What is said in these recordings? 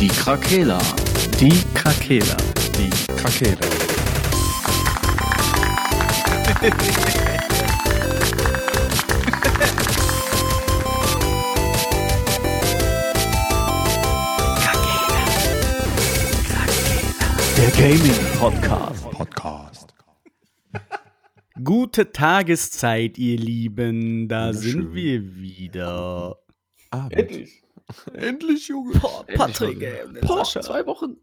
Die Krakela. Die Krakela. Die Krakela. Der Gaming Podcast. Podcast. Gute Tageszeit, ihr Lieben. Da sind wir wieder. Abend. Endlich. Endlich, Junge. Boah, Patrick, ey, Boah, zwei Wochen.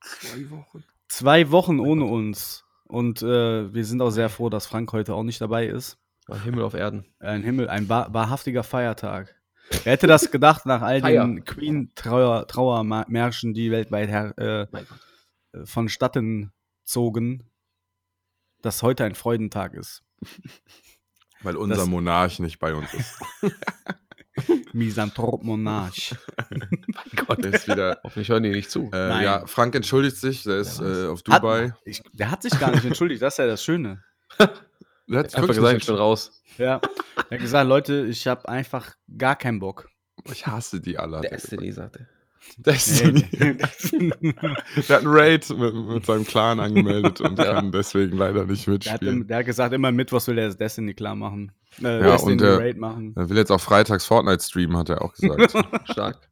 Zwei Wochen. Zwei Wochen ohne uns. Und äh, wir sind auch sehr froh, dass Frank heute auch nicht dabei ist. Ah, Himmel auf Erden. Ein Himmel, ein wahr, wahrhaftiger Feiertag. Wer hätte das gedacht nach all Feier. den Queen-Trauermärschen, Trauermärschen, die weltweit her, äh, vonstatten zogen, dass heute ein Freudentag ist. Weil unser Das- Monarch nicht bei uns ist. Misanthrop Monarch. Mein Gott. Der ist wieder. Hoffentlich hören die nicht zu. Äh, Nein. ja, Frank entschuldigt sich, der ist äh, auf Hat- Dubai. Ich, der hat sich gar nicht entschuldigt, das ist ja das Schöne. Der hat Einfach gesagt, ich bin raus. Ja. Er hat gesagt, Leute, ich habe einfach gar keinen Bock. Ich hasse die alle. hat Der er Destiny sagte. gesagt. Destiny. Nee. der hat einen Raid mit, mit seinem Clan angemeldet und Ja. kann deswegen leider nicht Der hat, mitspielen. der hat gesagt, immer Mittwochs will er das Destiny klar machen. Äh, Ja, und, äh, Raid machen. Er will jetzt auch freitags Fortnite streamen, hat er auch gesagt. Stark.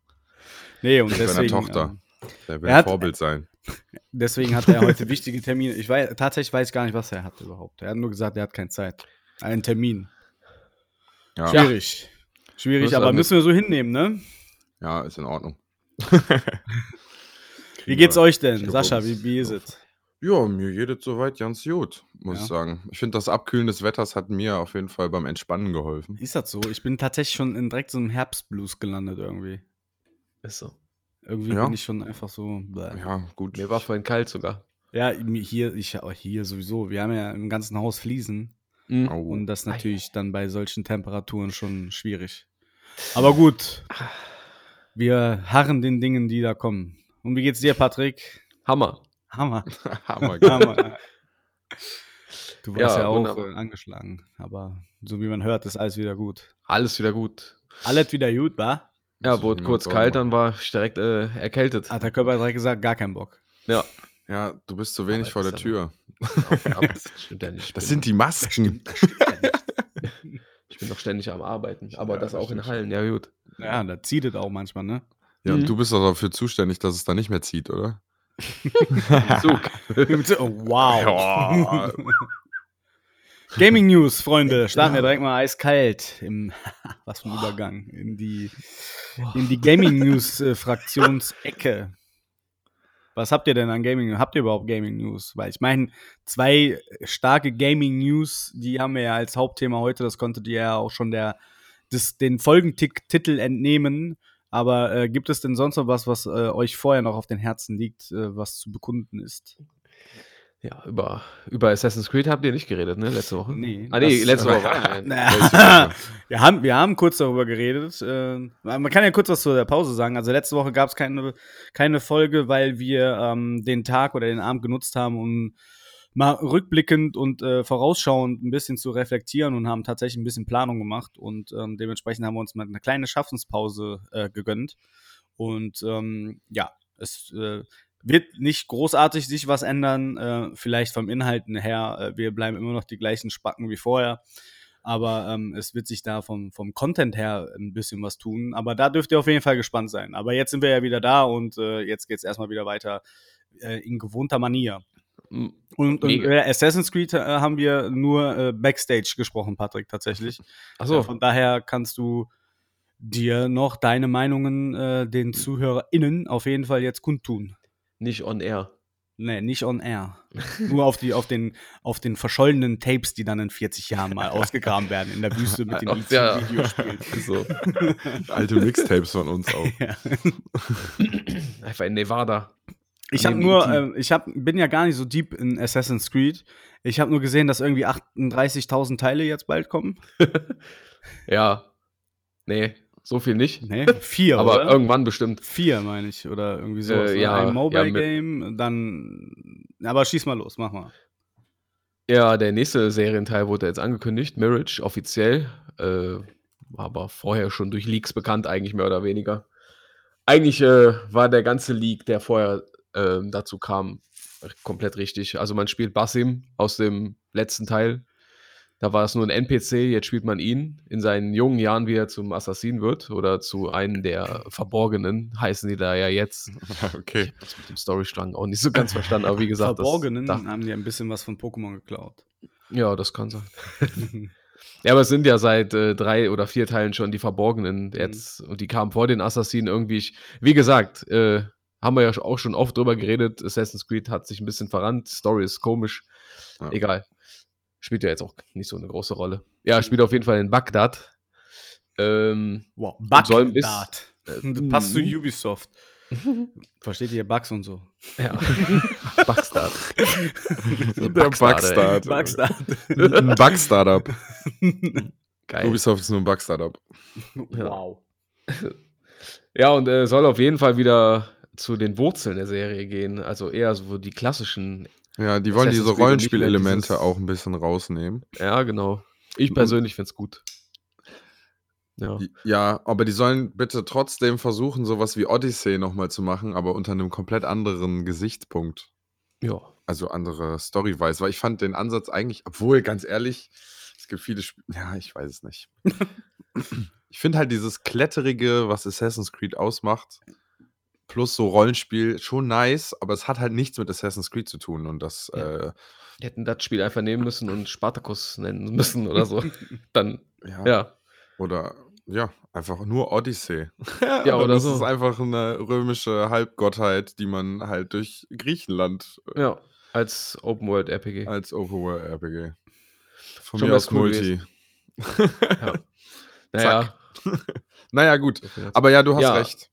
Nee, und mit seiner deswegen, Tochter. ähm, Der will Er ein hat- Vorbild sein. deswegen hat er heute wichtige Termine. Ich weiß, tatsächlich weiß ich gar nicht, was er hat überhaupt. Er hat nur gesagt, er hat keine Zeit. Einen Termin. Ja, Schwierig. Schwierig, Muss aber er müssen wir so hinnehmen, ne? ja ist in Ordnung. Wie geht's euch denn? Sascha, wie, wie ist es? Ja, mir geht es soweit ganz gut, muss Ja. ich sagen. Ich finde, das Abkühlen des Wetters hat mir auf jeden Fall beim Entspannen geholfen. Ist das so? Ich bin tatsächlich schon in direkt so einem Herbstblues gelandet irgendwie. Ist so. Irgendwie Ja. bin ich schon einfach so. bäh. Ja, gut. Mir war vorhin kalt sogar. Ja, mir hier, ich auch hier sowieso. Wir haben ja im ganzen Haus Fliesen. Mhm. Au. Und das natürlich dann bei solchen Temperaturen schon schwierig. Aber gut. Wir harren den Dingen, die da kommen. Und wie geht's dir, Patrick? Hammer. Hammer. Hammer. Hammer. Du warst ja, Ja, auch wunderbar. äh, angeschlagen. Aber so wie man hört, ist alles wieder gut. Alles wieder gut. Alles wieder gut, wa? Ja, Muss wurde ich kurz kalt, dann war ich direkt äh, erkältet. Hat der Körper direkt gesagt, gar keinen Bock. Ja. Ja, du bist zu wenig vor das der Tür. Das Das sind die Masken. Ich bin doch ständig am Arbeiten. Aber Ja, das das auch in Hallen. Ja, gut. Ja, da zieht es auch manchmal, ne? Ja, und Mhm. du bist doch dafür zuständig, dass es da nicht mehr zieht, oder? Zug. oh, wow. Gaming News, Freunde. Starten wir direkt mal eiskalt im was für ein Übergang in die in die Gaming News äh, Fraktionsecke. Was habt ihr denn an Gaming News? Habt ihr überhaupt Gaming News? Weil ich meine, zwei starke Gaming News, die haben wir ja als Hauptthema heute, das konntet ihr ja auch schon der des, den Folgentitel entnehmen. Aber äh, gibt es denn sonst noch was, was äh, euch vorher noch auf den Herzen liegt, äh, was zu bekunden ist? Ja, über, über Assassin's Creed habt ihr nicht geredet, ne? Letzte Woche? Nee, Ah, nee, letzte Woche. wir, haben, wir haben kurz darüber geredet. Äh, man kann ja kurz was zu der Pause sagen. Also letzte Woche gab es keine, keine Folge, weil wir ähm, den Tag oder den Abend genutzt haben, um mal rückblickend und äh, vorausschauend ein bisschen zu reflektieren und haben tatsächlich ein bisschen Planung gemacht. Und ähm, dementsprechend haben wir uns mal eine kleine Schaffenspause äh, gegönnt. Und ähm, ja, es äh, wird nicht großartig sich was ändern, äh, vielleicht vom Inhalten her. Äh, wir bleiben immer noch die gleichen Spacken wie vorher. Aber ähm, es wird sich da vom, vom Content her ein bisschen was tun. Aber da dürft ihr auf jeden Fall gespannt sein. Aber jetzt sind wir ja wieder da und äh, jetzt geht es erstmal wieder weiter äh, in gewohnter Manier. Und, und äh, Assassin's Creed äh, haben wir nur äh, Backstage gesprochen, Patrick, tatsächlich. Ach Äh, so. von daher kannst du dir noch deine Meinungen äh, den ZuhörerInnen auf jeden Fall jetzt kundtun. Nicht on air. Nee, nicht on air. Nur auf, die, auf, den, auf den verschollenen Tapes, die dann in 40 Jahren mal ausgegraben werden in der Wüste mit den Auf der- Videospielen. so. Alte Mixtapes von uns auch. Ja. Einfach in Nevada. Ich habe nur, äh, ich hab, bin ja gar nicht so deep in Assassin's Creed. Ich habe nur gesehen, dass irgendwie 38.000 Teile jetzt bald kommen. Ja. Nee, so viel nicht. Nee, vier, aber oder? irgendwann bestimmt. Vier, meine ich, oder irgendwie sowas. Äh, ja, Ein ja, Mobile mit- Game, dann. Aber schieß mal los, mach mal. Ja, der nächste Serienteil wurde jetzt angekündigt, Mirage, offiziell. Äh, war aber vorher schon durch Leaks bekannt, eigentlich mehr oder weniger. eigentlich äh, war der ganze Leak, der vorher ähm, dazu kam, komplett richtig. Also man spielt Basim aus dem letzten Teil. Da war es nur ein NPC, jetzt spielt man ihn in seinen jungen Jahren, wie er zum Assassin wird oder zu einem der Verborgenen, heißen die da ja jetzt. okay. Ich habe das mit dem Storystrang auch nicht so ganz verstanden, aber wie gesagt, Verborgenen das, haben die ein bisschen was von Pokémon geklaut. ja, das kann sein. Ja, aber es sind ja seit äh, drei oder vier Teilen schon die Verborgenen jetzt und die kamen vor den Assassinen irgendwie. Ich, wie gesagt, äh, haben wir ja auch schon oft drüber geredet. Assassin's Creed hat sich ein bisschen verrannt. Story ist komisch. Ja. Egal. Spielt ja jetzt auch nicht so eine große Rolle. Ja, spielt auf jeden Fall in Bagdad. Ähm, Wow, Bagdad. äh, passt zu mhm. Ubisoft. Versteht ihr Bugs und so? ja. So Der. Bug-Start. Bagdad. Ein Bug-Startup. Geil. Ubisoft ist nur ein Bug-Startup. wow. Ja, und äh, soll auf jeden Fall wieder zu den Wurzeln der Serie gehen. Also eher so die klassischen. Ja, die wollen diese Rollenspielelemente auch ein bisschen rausnehmen. Ja, genau. Ich persönlich finde es gut. Ja. Ja, aber die sollen bitte trotzdem versuchen, sowas wie Odyssey nochmal zu machen, aber unter einem komplett anderen Gesichtspunkt. Ja. Also andere Story-wise, weil ich fand den Ansatz eigentlich, obwohl, ganz ehrlich, es gibt viele Spiele, ja, ich weiß es nicht. ich finde halt dieses Kletterige, was Assassin's Creed ausmacht, plus so Rollenspiel schon nice, aber es hat halt nichts mit Assassin's Creed zu tun und das, Ja. äh, Die hätten das Spiel einfach nehmen müssen und Spartacus nennen müssen oder so. Dann, ja, ja. Oder ja, einfach nur Odyssey. Ja, oder ist so. Es einfach eine römische Halbgottheit, die man halt durch Griechenland äh, Ja. Als Open World RPG. als Overworld RPG. Von Schon mir aus cool Multi. Ja. Naja. Naja, gut. Aber ja, du hast Ja. recht.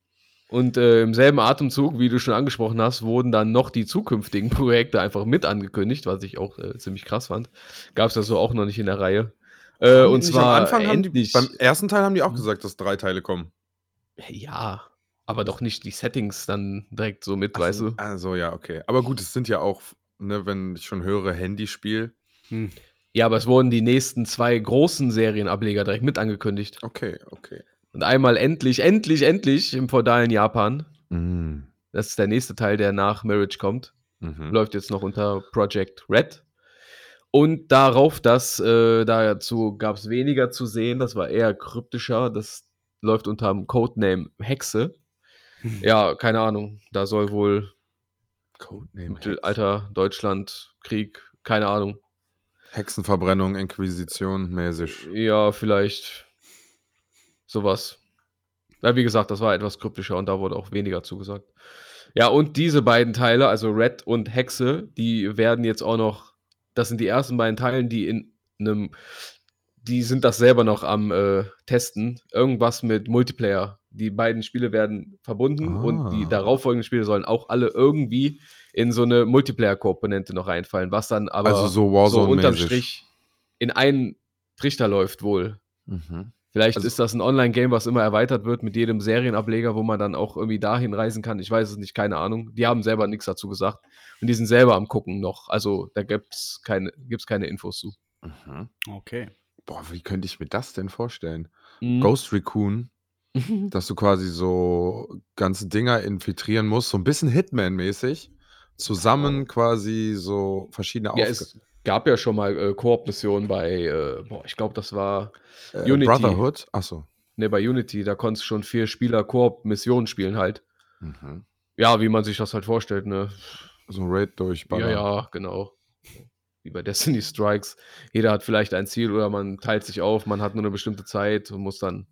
Und äh, im selben Atemzug, wie du schon angesprochen hast, wurden dann noch die zukünftigen Projekte einfach mit angekündigt, was ich auch äh, ziemlich krass fand. Gab es das so auch noch nicht in der Reihe. Äh, und zwar am Anfang haben die, beim ersten Teil haben die auch gesagt, dass drei Teile kommen. ja, aber doch nicht die Settings dann direkt so mit, weißt du? Also ja, okay. Aber gut, es sind ja auch, ne, wenn ich schon höre, Handyspiel. Hm. Ja, aber es wurden die nächsten zwei großen Serienableger direkt mit angekündigt. Okay, okay. Und einmal endlich, endlich, endlich im feudalen Japan. Mhm. Das ist der nächste Teil, der nach Marriage kommt. Mhm. Läuft jetzt noch unter Project Red. Und darauf, das, äh, dazu gab es weniger zu sehen, das war eher kryptischer. Das läuft unter dem Codename Hexe. Ja, keine Ahnung. Da soll wohl Codename. Mittelalter, Deutschland, Krieg, keine Ahnung. Hexenverbrennung, Inquisition mäßig. Ja, vielleicht sowas. Ja, wie gesagt, das war etwas kryptischer und da wurde auch weniger zugesagt. Ja, und diese beiden Teile, also Red und Hexe, die werden jetzt auch noch, das sind die ersten beiden Teilen, die in einem, die sind das selber noch am äh, Testen. Irgendwas mit Multiplayer. Die beiden Spiele werden verbunden und die Ah. darauffolgenden Spiele sollen auch alle irgendwie in so eine Multiplayer-Komponente noch reinfallen, was dann aber Also so so unterm Strich in einen Trichter läuft wohl. Mhm. Vielleicht Also- ist das ein Online-Game, was immer erweitert wird mit jedem Serienableger, wo man dann auch irgendwie dahin reisen kann. Ich weiß es nicht, keine Ahnung. Die haben selber nichts dazu gesagt. Und die sind selber am Gucken noch. Also da gibt es keine, gibt's keine Infos zu. Mhm. Okay. Boah, wie könnte ich mir das denn vorstellen? Mhm. Ghost Recon, dass du quasi so ganze Dinger infiltrieren musst, so ein bisschen Hitman-mäßig. Zusammen quasi so verschiedene Ja, gab ja schon mal äh, Koop-Missionen bei, äh, boah, ich glaube, das war, äh, Unity. Brotherhood. Achso. ne, bei Unity, da konntest du schon vier Spieler Koop-Missionen spielen halt. Mhm. Ja, wie man sich das halt vorstellt, ne? So ein Raid durch Ja, ja, genau. Wie bei Destiny Strikes. Jeder hat vielleicht ein Ziel oder man teilt sich auf, man hat nur eine bestimmte Zeit und muss dann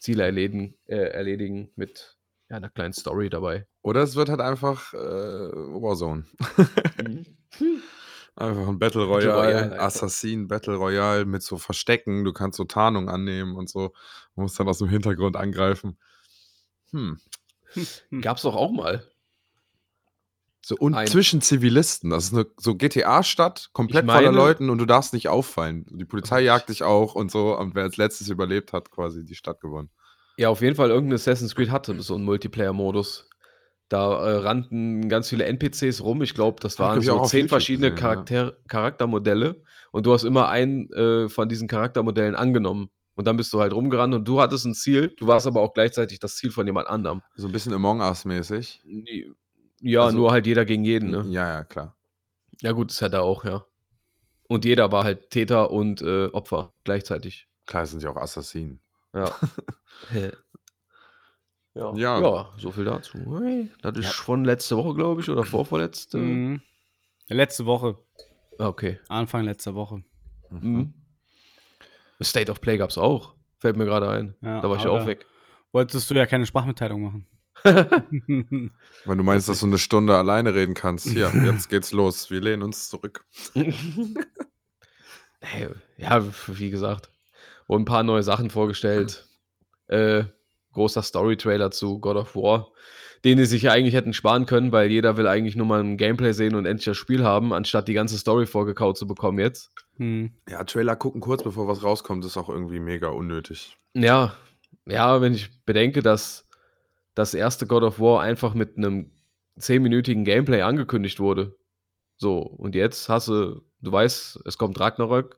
Ziele erledigen, äh, erledigen mit ja, einer kleinen Story dabei. Oder es wird halt einfach äh, Warzone. Einfach ein Battle Battle Royale, Royale. Assassin Battle Royale mit so Verstecken. Du kannst so Tarnung annehmen und so. Du musst dann aus dem Hintergrund angreifen. Hm. Gab es doch auch mal. So und Ein- zwischen Zivilisten. Das ist eine so GTA-Stadt, komplett Ich voller meine- Leuten und du darfst nicht auffallen. Die Polizei jagt dich auch und so. Und wer als letztes überlebt hat, quasi die Stadt gewonnen. Ja, auf jeden Fall irgendein Assassin's Creed hatte so einen Multiplayer-Modus. Da äh, rannten ganz viele NPCs rum. Ich glaube, das waren so zehn verschiedene gesehen, ja. Charakter Charaktermodelle. Und du hast immer einen äh, von diesen Charaktermodellen angenommen. Und dann bist du halt rumgerannt und du hattest ein Ziel, du warst aber auch gleichzeitig das Ziel von jemand anderem. So ein bisschen Among Us-mäßig. Ja, Also- nur halt jeder gegen jeden, ne? Ja, ja, klar. Ja, gut, das hat er auch, ja. Und jeder war halt Täter und äh, Opfer gleichzeitig. Klar, es sind ja auch Assassinen. Ja. ja. Ja. Ja, so viel dazu. Das ist Ja. von letzte Woche, glaube ich, oder vorvorletzte. Mhm. Letzte Woche. Ah, Okay. Anfang letzter Woche. Mhm. State of Play gab es auch. Fällt mir gerade ein. Ja, da war ich aber auch weg. Wolltest du ja keine Sprachmitteilung machen. Wenn du meinst, dass du eine Stunde alleine reden kannst, hier, jetzt geht's los. Wir lehnen uns zurück. Hey, ja, wie gesagt, wurden ein paar neue Sachen vorgestellt. Äh, großer Story-Trailer zu God of War, den die sich ja eigentlich hätten sparen können, weil jeder will eigentlich nur mal ein Gameplay sehen und endlich das Spiel haben, anstatt die ganze Story vorgekaut zu bekommen jetzt. Hm. Ja, Trailer gucken kurz bevor was rauskommt, ist auch irgendwie mega unnötig. Ja, ja, wenn ich bedenke, dass das erste God of War einfach mit einem 10-minütigen Gameplay angekündigt wurde. So, und jetzt hast du, du weißt, es kommt Ragnarök,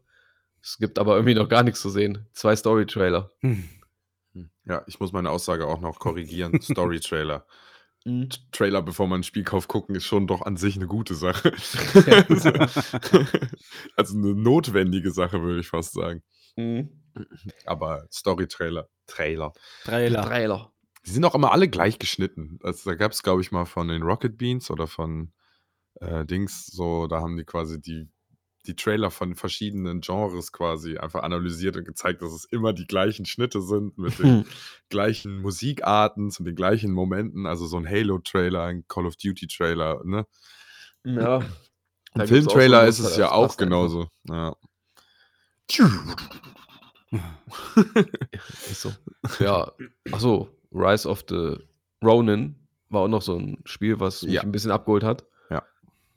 es gibt aber irgendwie noch gar nichts zu sehen. Zwei Story-Trailer. Hm. Ja, ich muss meine Aussage auch noch korrigieren. Story-Trailer. Trailer, bevor man ein Spiel kauft, gucken, ist schon doch an sich eine gute Sache. also eine notwendige Sache, würde ich fast sagen. Mhm. Aber Story-Trailer. Trailer. Trailer. Trailer. Die sind auch immer alle gleich geschnitten. Also, da gab es, glaube ich, mal von den Rocket Beans oder von äh, Dings, so, da haben die quasi die, die Trailer von verschiedenen Genres quasi einfach analysiert und gezeigt, dass es immer die gleichen Schnitte sind mit den gleichen Musikarten, zu den gleichen Momenten. Also so ein Halo-Trailer, ein Call of Duty-Trailer, ne? Ja. Gibt's Filmtrailer ist es ja auch passt einfach. genauso. Ja. Ist so. Ja, achso, Rise of the Ronin war auch noch so ein Spiel, was mich Ja. ein bisschen abgeholt hat.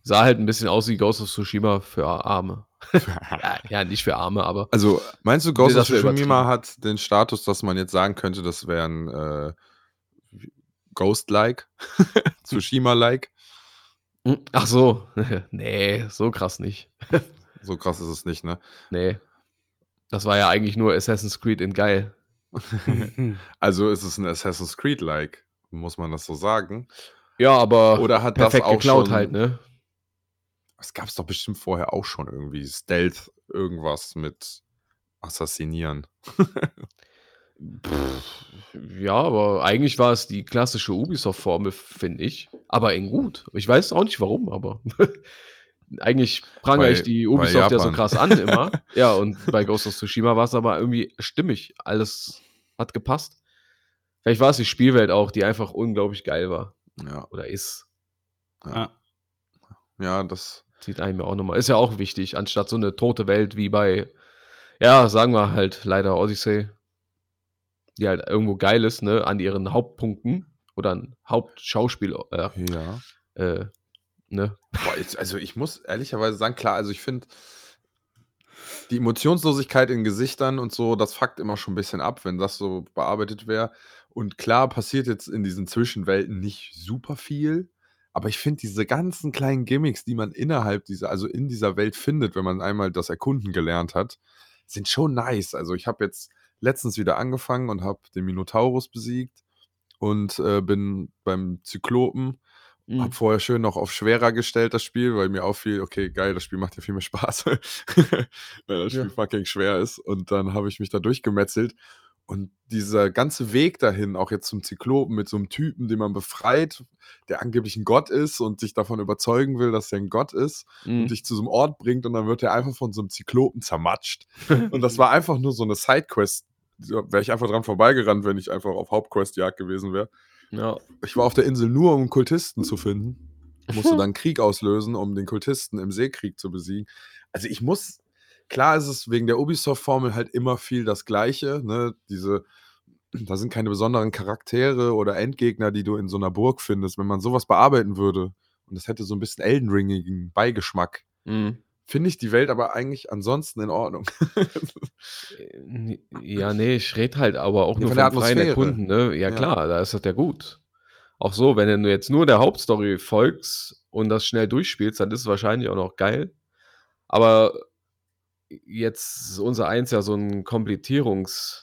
Sah halt ein bisschen aus wie Ghost of Tsushima für Arme. Ja, ja nicht für Arme, aber Also, meinst du, Ghost of Tsushima hat den Status, dass man jetzt sagen könnte, das wäre ein äh, Ghost-like? Tsushima-like? Hm, ach so, nee, so krass nicht. So krass ist es nicht, ne? Nee. Das war ja eigentlich nur Assassin's Creed in geil. Also ist es ein Assassin's Creed-like, muss man das so sagen? Ja, aber Oder hat das auch geklaut schon... halt, ne? Es gab es doch bestimmt vorher auch schon irgendwie. Stealth, irgendwas mit Assassinieren. Pff, ja, aber eigentlich war es die klassische Ubisoft-Formel, finde ich. Aber in gut. Ich weiß auch nicht warum, aber eigentlich prangere ich die Ubisoft ja so krass an immer. ja, und bei Ghost of Tsushima war es aber irgendwie stimmig. Alles hat gepasst. Vielleicht war es die Spielwelt auch, die einfach unglaublich geil war. Ja, Oder ist. Ja. ja das... Sieht einem ja auch nochmal. Ist ja auch wichtig, anstatt so eine tote Welt wie bei, ja, sagen wir halt leider Odyssey, die halt irgendwo geil ist, ne, an ihren Hauptpunkten oder an Hauptschauspiel, äh, Ja. äh, ne. Boah, jetzt, also ich muss ehrlicherweise sagen, klar, also ich finde die Emotionslosigkeit in Gesichtern und so, das fuckt immer schon ein bisschen ab, wenn das so bearbeitet wäre. Und klar passiert jetzt in diesen Zwischenwelten nicht super viel, aber ich finde diese ganzen kleinen Gimmicks, die man innerhalb dieser, also in dieser Welt findet, wenn man einmal das Erkunden gelernt hat, sind schon nice. Also ich habe jetzt letztens wieder angefangen und habe den Minotaurus besiegt und äh, bin beim Zyklopen Mhm. hab vorher schön noch auf schwerer gestellt, das Spiel, weil mir auffiel, okay, geil, das Spiel macht ja viel mehr Spaß, weil das Spiel Ja. fucking schwer ist. Und dann habe ich mich da durchgemetzelt. Und dieser ganze Weg dahin, auch jetzt zum Zyklopen mit so einem Typen, den man befreit, der angeblich ein Gott ist und sich davon überzeugen will, dass er ein Gott ist Mhm. und dich zu so einem Ort bringt und dann wird er einfach von so einem Zyklopen zermatscht. Und das war einfach nur so eine Sidequest. Da wäre ich einfach dran vorbeigerannt, wenn ich einfach auf Hauptquest-Jagd gewesen wäre. ja. Ich war auf der Insel nur, um Kultisten zu finden. Musste dann Krieg auslösen, um den Kultisten im Seekrieg zu besiegen. Also ich muss, klar ist es wegen der Ubisoft-Formel halt immer viel das Gleiche. Ne? Diese, da sind keine besonderen Charaktere oder Endgegner, die du in so einer Burg findest. Wenn man sowas bearbeiten würde und das hätte so ein bisschen Elden Ringigen Beigeschmack, Mhm. finde ich die Welt aber eigentlich ansonsten in Ordnung. Äh, Ja, nee, ich rede halt aber auch Ja, nur von der freien Atmosphäre. Erkunden, ne? Ja, Ja. klar, da ist das ja gut. Auch so, wenn du jetzt nur der Hauptstory folgst und das schnell durchspielst, dann ist es wahrscheinlich auch noch geil. Aber jetzt ist unser Eins ja so ein Komplettierungs-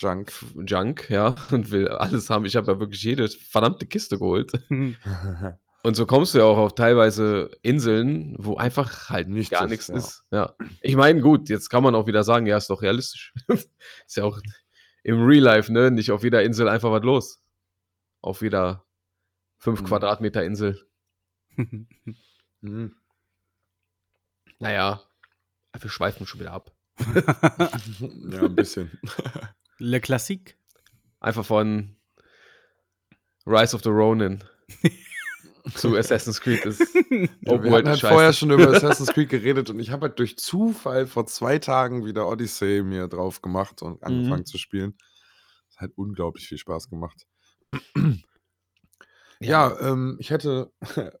Junk. Junk, ja, und will alles haben. Ich habe ja wirklich jede verdammte Kiste geholt. Und so kommst du ja auch auf teilweise Inseln, wo einfach halt Nichts gar ist, nichts ja. ist. Ja. Ich meine, gut, jetzt kann man auch wieder sagen, ja, ist doch realistisch. ist ja auch im Real Life, ne? Nicht auf jeder Insel einfach was los. Auf jeder 5 Mhm. Quadratmeter Insel. Mhm. Naja, wir schweifen schon wieder ab. ja, ein bisschen. Le Classique. Einfach von Rise of the Ronin zu Assassin's Creed ist Ja, wir hatten halt scheiße. vorher schon über Assassin's Creed geredet und ich habe halt durch Zufall vor zwei Tagen wieder Odyssey mir drauf gemacht und angefangen zu spielen. Das hat halt unglaublich viel Spaß gemacht. Ja, ähm, ich hätte,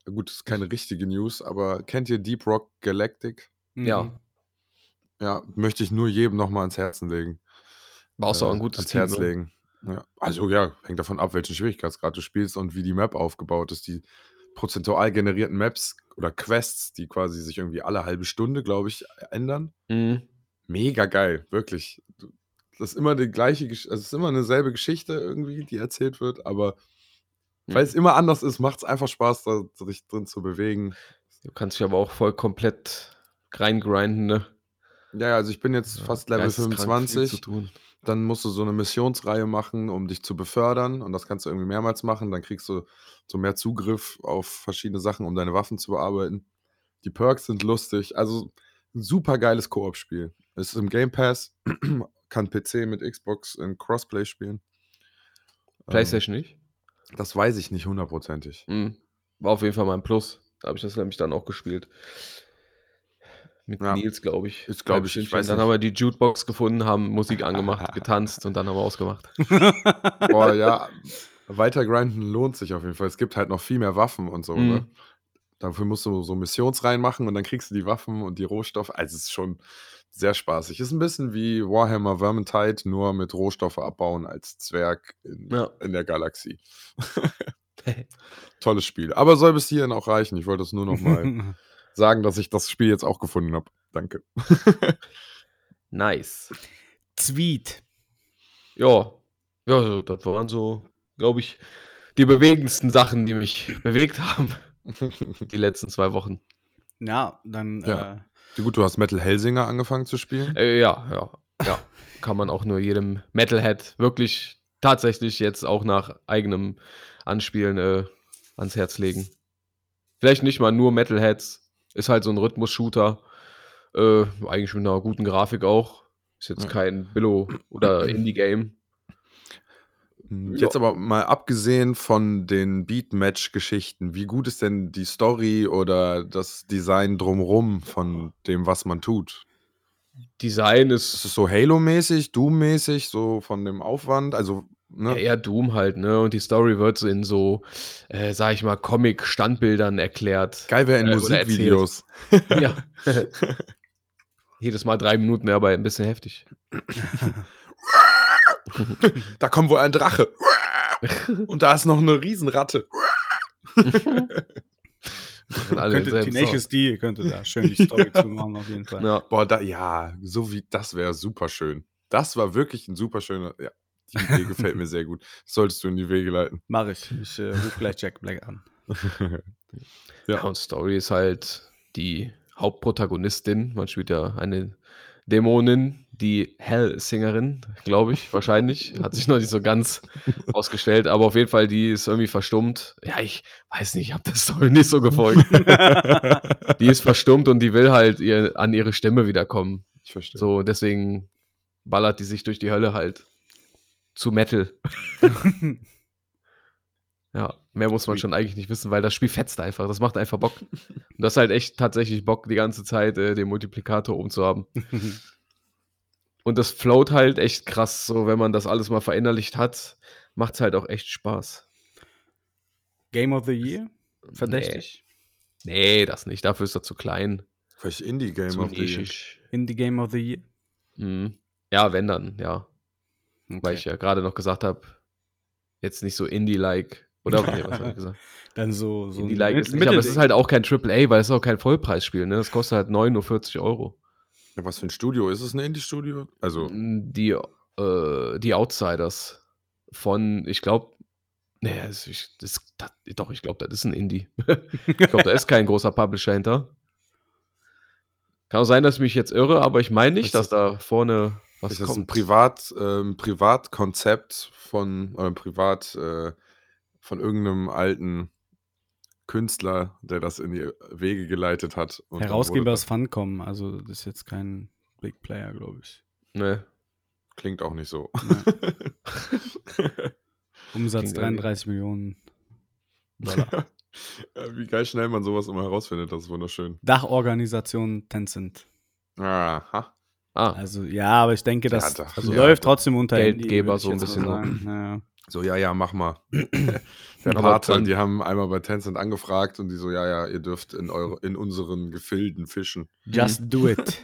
gut, das ist keine richtige News, aber kennt ihr Deep Rock Galactic? Ja. Ja, möchte ich nur jedem nochmal ans Herzen legen. War auch so äh, ein gutes ans Team. Herz ne? legen. Ja. Also ja, hängt davon ab, welchen Schwierigkeitsgrad du spielst und wie die Map aufgebaut ist. Die prozentual generierten Maps oder Quests, die quasi sich irgendwie alle halbe Stunde, glaube ich, ändern. Mhm. Mega geil, wirklich. Das ist immer die gleiche, also es ist immer eine selbe Geschichte irgendwie, die erzählt wird, aber Mhm. weil es immer anders ist, macht es einfach Spaß, da sich drin zu bewegen. Du kannst dich aber auch voll komplett reingrinden, ne? Ja, also ich bin jetzt Ja, fast Level geisteskrank viel 25. Zu tun. Dann musst du so eine Missionsreihe machen, um dich zu befördern. Und das kannst du irgendwie mehrmals machen. Dann kriegst du so mehr Zugriff auf verschiedene Sachen, um deine Waffen zu bearbeiten. Die Perks sind lustig. Also ein super geiles Koop-Spiel. Es ist im Game Pass, kann PC mit Xbox in Crossplay spielen. PlayStation nicht? Ähm, das weiß ich nicht hundertprozentig. Mhm. War auf jeden Fall mein Plus. Da habe ich das nämlich dann auch gespielt. Mit Ja. Nils, glaube ich. Ist, glaub Halb ich, ich weiß Dann nicht. haben wir die Jukebox gefunden, haben Musik angemacht, getanzt und dann haben wir ausgemacht. Boah, ja, weiter grinden lohnt sich auf jeden Fall. Es gibt halt noch viel mehr Waffen und so. Mhm. Ne? Dafür musst du so Missionsreihen machen und dann kriegst du die Waffen und die Rohstoffe. Also es ist schon sehr spaßig. Ist ein bisschen wie Warhammer Vermintide, nur mit Rohstoffe abbauen als Zwerg in, Ja. in der Galaxie. Tolles Spiel. Aber soll bis hierhin auch reichen. Ich wollte es nur noch mal sagen, dass ich das Spiel jetzt auch gefunden habe. Danke. nice. Tweet. Ja. Ja, so, das waren so, glaube ich, die bewegendsten Sachen, die mich bewegt haben die letzten zwei Wochen. Ja, dann Ja. Äh, Gut, du hast Metal Hellsinger angefangen zu spielen. Äh, ja, ja, ja. Kann man auch nur jedem Metalhead wirklich tatsächlich jetzt auch nach eigenem Anspielen äh, ans Herz legen. Vielleicht nicht mal nur Metalheads. Ist halt so ein Rhythmus-Shooter. Äh, eigentlich mit einer guten Grafik auch. Ist jetzt Ja. kein Billo- oder Indie-Game. Hm. Jetzt aber mal abgesehen von den Beat-Match-Geschichten, wie gut ist denn die Story oder das Design drumrum von dem, was man tut? Design Ist ist es so Halo-mäßig, Doom-mäßig, so von dem Aufwand? Also, ja, ne? eher Doom halt, ne? Und die Story wird so in so, äh, sag ich mal, Comic-Standbildern erklärt. Geil wäre in äh. Musikvideos. Ja. Jedes Mal drei Minuten wäre aber ein bisschen heftig. Da kommt wohl ein Drache. Und da ist noch eine Riesenratte. Könnte Tenacious D könnte da schön die Story zu machen, auf jeden Fall. Ja. Boah, da, ja, so wie, das wäre super schön. Das war wirklich ein super schöner, ja, die Idee gefällt mir sehr gut. Das solltest du in die Wege leiten. Mach ich. Ich äh, ruf gleich Jack Black an. Ja, und Story ist halt die Hauptprotagonistin. Man spielt ja eine Dämonin, die Hell-Singerin, glaube ich, wahrscheinlich. Hat sich noch nicht so ganz ausgestellt, aber auf jeden Fall, die ist irgendwie verstummt. Ja, ich weiß nicht, ich habe der Story nicht so gefolgt. die ist verstummt und die will halt ihr, an ihre Stimme wiederkommen. Ich verstehe. So, deswegen ballert die sich durch die Hölle halt. Zu Metal. Ja, mehr muss man schon eigentlich nicht wissen, weil das Spiel fetzt einfach. Das macht einfach Bock. Und das ist halt echt tatsächlich Bock, die ganze Zeit äh, den Multiplikator oben zu haben. Und das float halt echt krass. So, wenn man das alles mal verinnerlicht hat, macht es halt auch echt Spaß. Game of the Year? Verdächtig. Nee, das nicht. Dafür ist er zu klein. Vielleicht Indie-Game zu of the Year. Indie Game of the Year? Mhm. Ja, wenn dann, ja. Weil Okay. ich ja gerade noch gesagt habe, jetzt nicht so Indie-like. Oder nee, was habe ich gesagt? Dann so, so Indie-like ist nicht, aber es ist halt auch kein AAA, weil es ist auch kein Vollpreisspiel. Ne? Das kostet halt 9,40 Euro. Ja, was für ein Studio? Ist es ein Indie-Studio? Also, Die, äh, die Outsiders von, ich glaube, nee, das, ich, das, das, doch, ich glaube, das ist ein Indie. ich glaube, da ist kein großer Publisher hinter. Kann auch sein, dass ich mich jetzt irre, aber ich meine nicht, Ist dass da vorne was ist das ein kommt. Privat, ähm, Privatkonzept von, oder Privat, äh, von irgendeinem alten Künstler, der das in die Wege geleitet hat. Herausgeber ist Funcom, also das ist jetzt kein Big Player, glaube ich. Nee. das- Klingt auch nicht so. Umsatz Klingt 33 Millionen Dollar. Ja, Wie geil schnell man sowas immer herausfindet, das ist wunderschön. Dachorganisation Tencent. Aha. Ah, Also ja, aber ich denke, das Ja, also ja, läuft trotzdem unter Geldgeber ich so ein bisschen, sagen. Ja. So, ja, ja, mach mal. Der Pate, die haben einmal bei Tencent angefragt und die so, ja, ja, ihr dürft in, eure, in unseren Gefilden fischen. Just do it.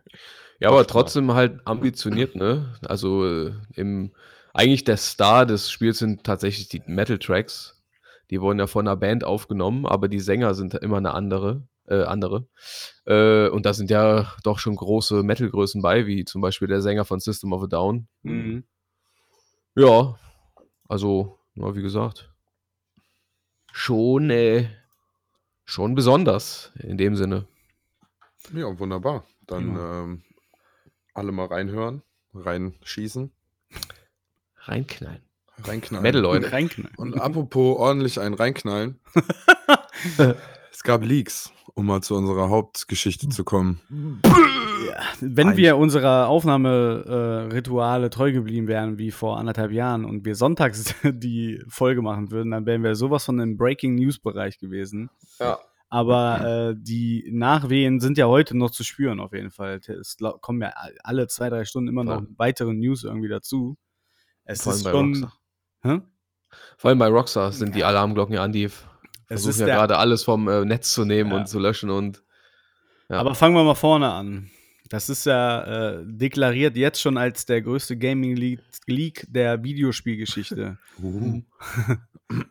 ja, aber trotzdem halt ambitioniert, ne? Also äh, im eigentlich der Star des Spiels sind tatsächlich die Metal-Tracks. Die wurden ja von einer Band aufgenommen, aber die Sänger sind immer eine andere. Äh, andere. Äh, und da sind ja doch schon große Metal-Größen bei, wie zum Beispiel der Sänger von System of a Down. mhm. Ja, also, ja, wie gesagt, schon, äh, schon besonders in dem Sinne. Ja, wunderbar. Dann Prima. ähm, alle mal reinhören, reinschießen, Reinknallen. reinknallen. Metal, Leute. Reinknallen. Und apropos ordentlich einen reinknallen. es gab Leaks, um mal zu unserer Hauptgeschichte zu kommen. Ja, wenn wir unserer Aufnahmerituale treu geblieben wären wie vor anderthalb Jahren und wir sonntags die Folge machen würden, dann wären wir sowas von im Breaking News Bereich gewesen. Ja. Aber äh, die Nachwehen sind ja heute noch zu spüren, auf jeden Fall. Es kommen ja alle zwei, drei Stunden immer noch Voll. weitere News irgendwie dazu. Es Vor allem ist bei schon. Rockstar. Hä? Vor allem bei Rockstar sind die Alarmglocken ja an, die Es versuchen ist ja gerade alles vom äh, Netz zu nehmen Ja. und zu löschen und ja. Aber fangen wir mal vorne an. Das ist ja äh, deklariert jetzt schon als der größte Gaming-Leak Leak der Videospielgeschichte. Uh.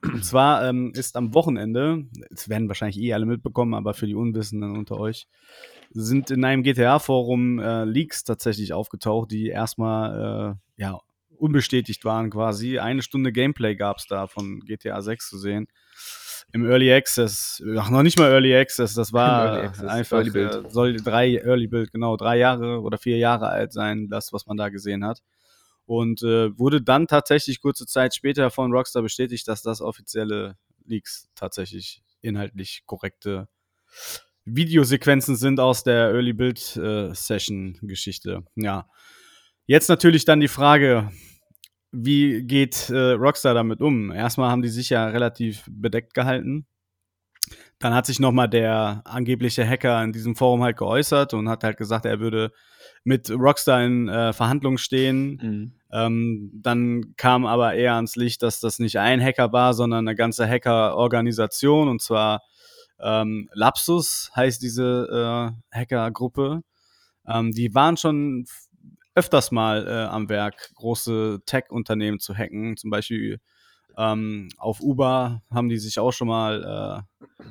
Und zwar ähm, ist am Wochenende, das werden wahrscheinlich eh alle mitbekommen, aber für die Unwissenden unter euch, sind in einem GTA-Forum äh, Leaks tatsächlich aufgetaucht, die erstmal äh, ja, unbestätigt waren quasi. Eine Stunde Gameplay gab es da von GTA 6 zu sehen. Im Early Access, ach noch nicht mal Early Access, das war Access, einfach, Early Build. äh, soll drei Early Build, genau, drei Jahre oder vier Jahre alt sein, das, was man da gesehen hat. Und äh, wurde dann tatsächlich kurze Zeit später von Rockstar bestätigt, dass das offizielle Leaks tatsächlich inhaltlich korrekte Videosequenzen sind aus der Early Build äh, Session Geschichte. Ja. Jetzt natürlich dann die Frage, wie geht äh, Rockstar damit um? Erstmal haben die sich ja relativ bedeckt gehalten. Dann hat sich nochmal der angebliche Hacker in diesem Forum halt geäußert und hat halt gesagt, er würde mit Rockstar in äh, Verhandlungen stehen. Mhm. Ähm, dann kam aber eher ans Licht, dass das nicht ein Hacker war, sondern eine ganze Hacker-Organisation und zwar ähm, Lapsus heißt diese äh, Hackergruppe. Ähm, die waren schon öfters mal äh, am Werk, große Tech-Unternehmen zu hacken. Zum Beispiel ähm, auf Uber haben die sich auch schon mal äh,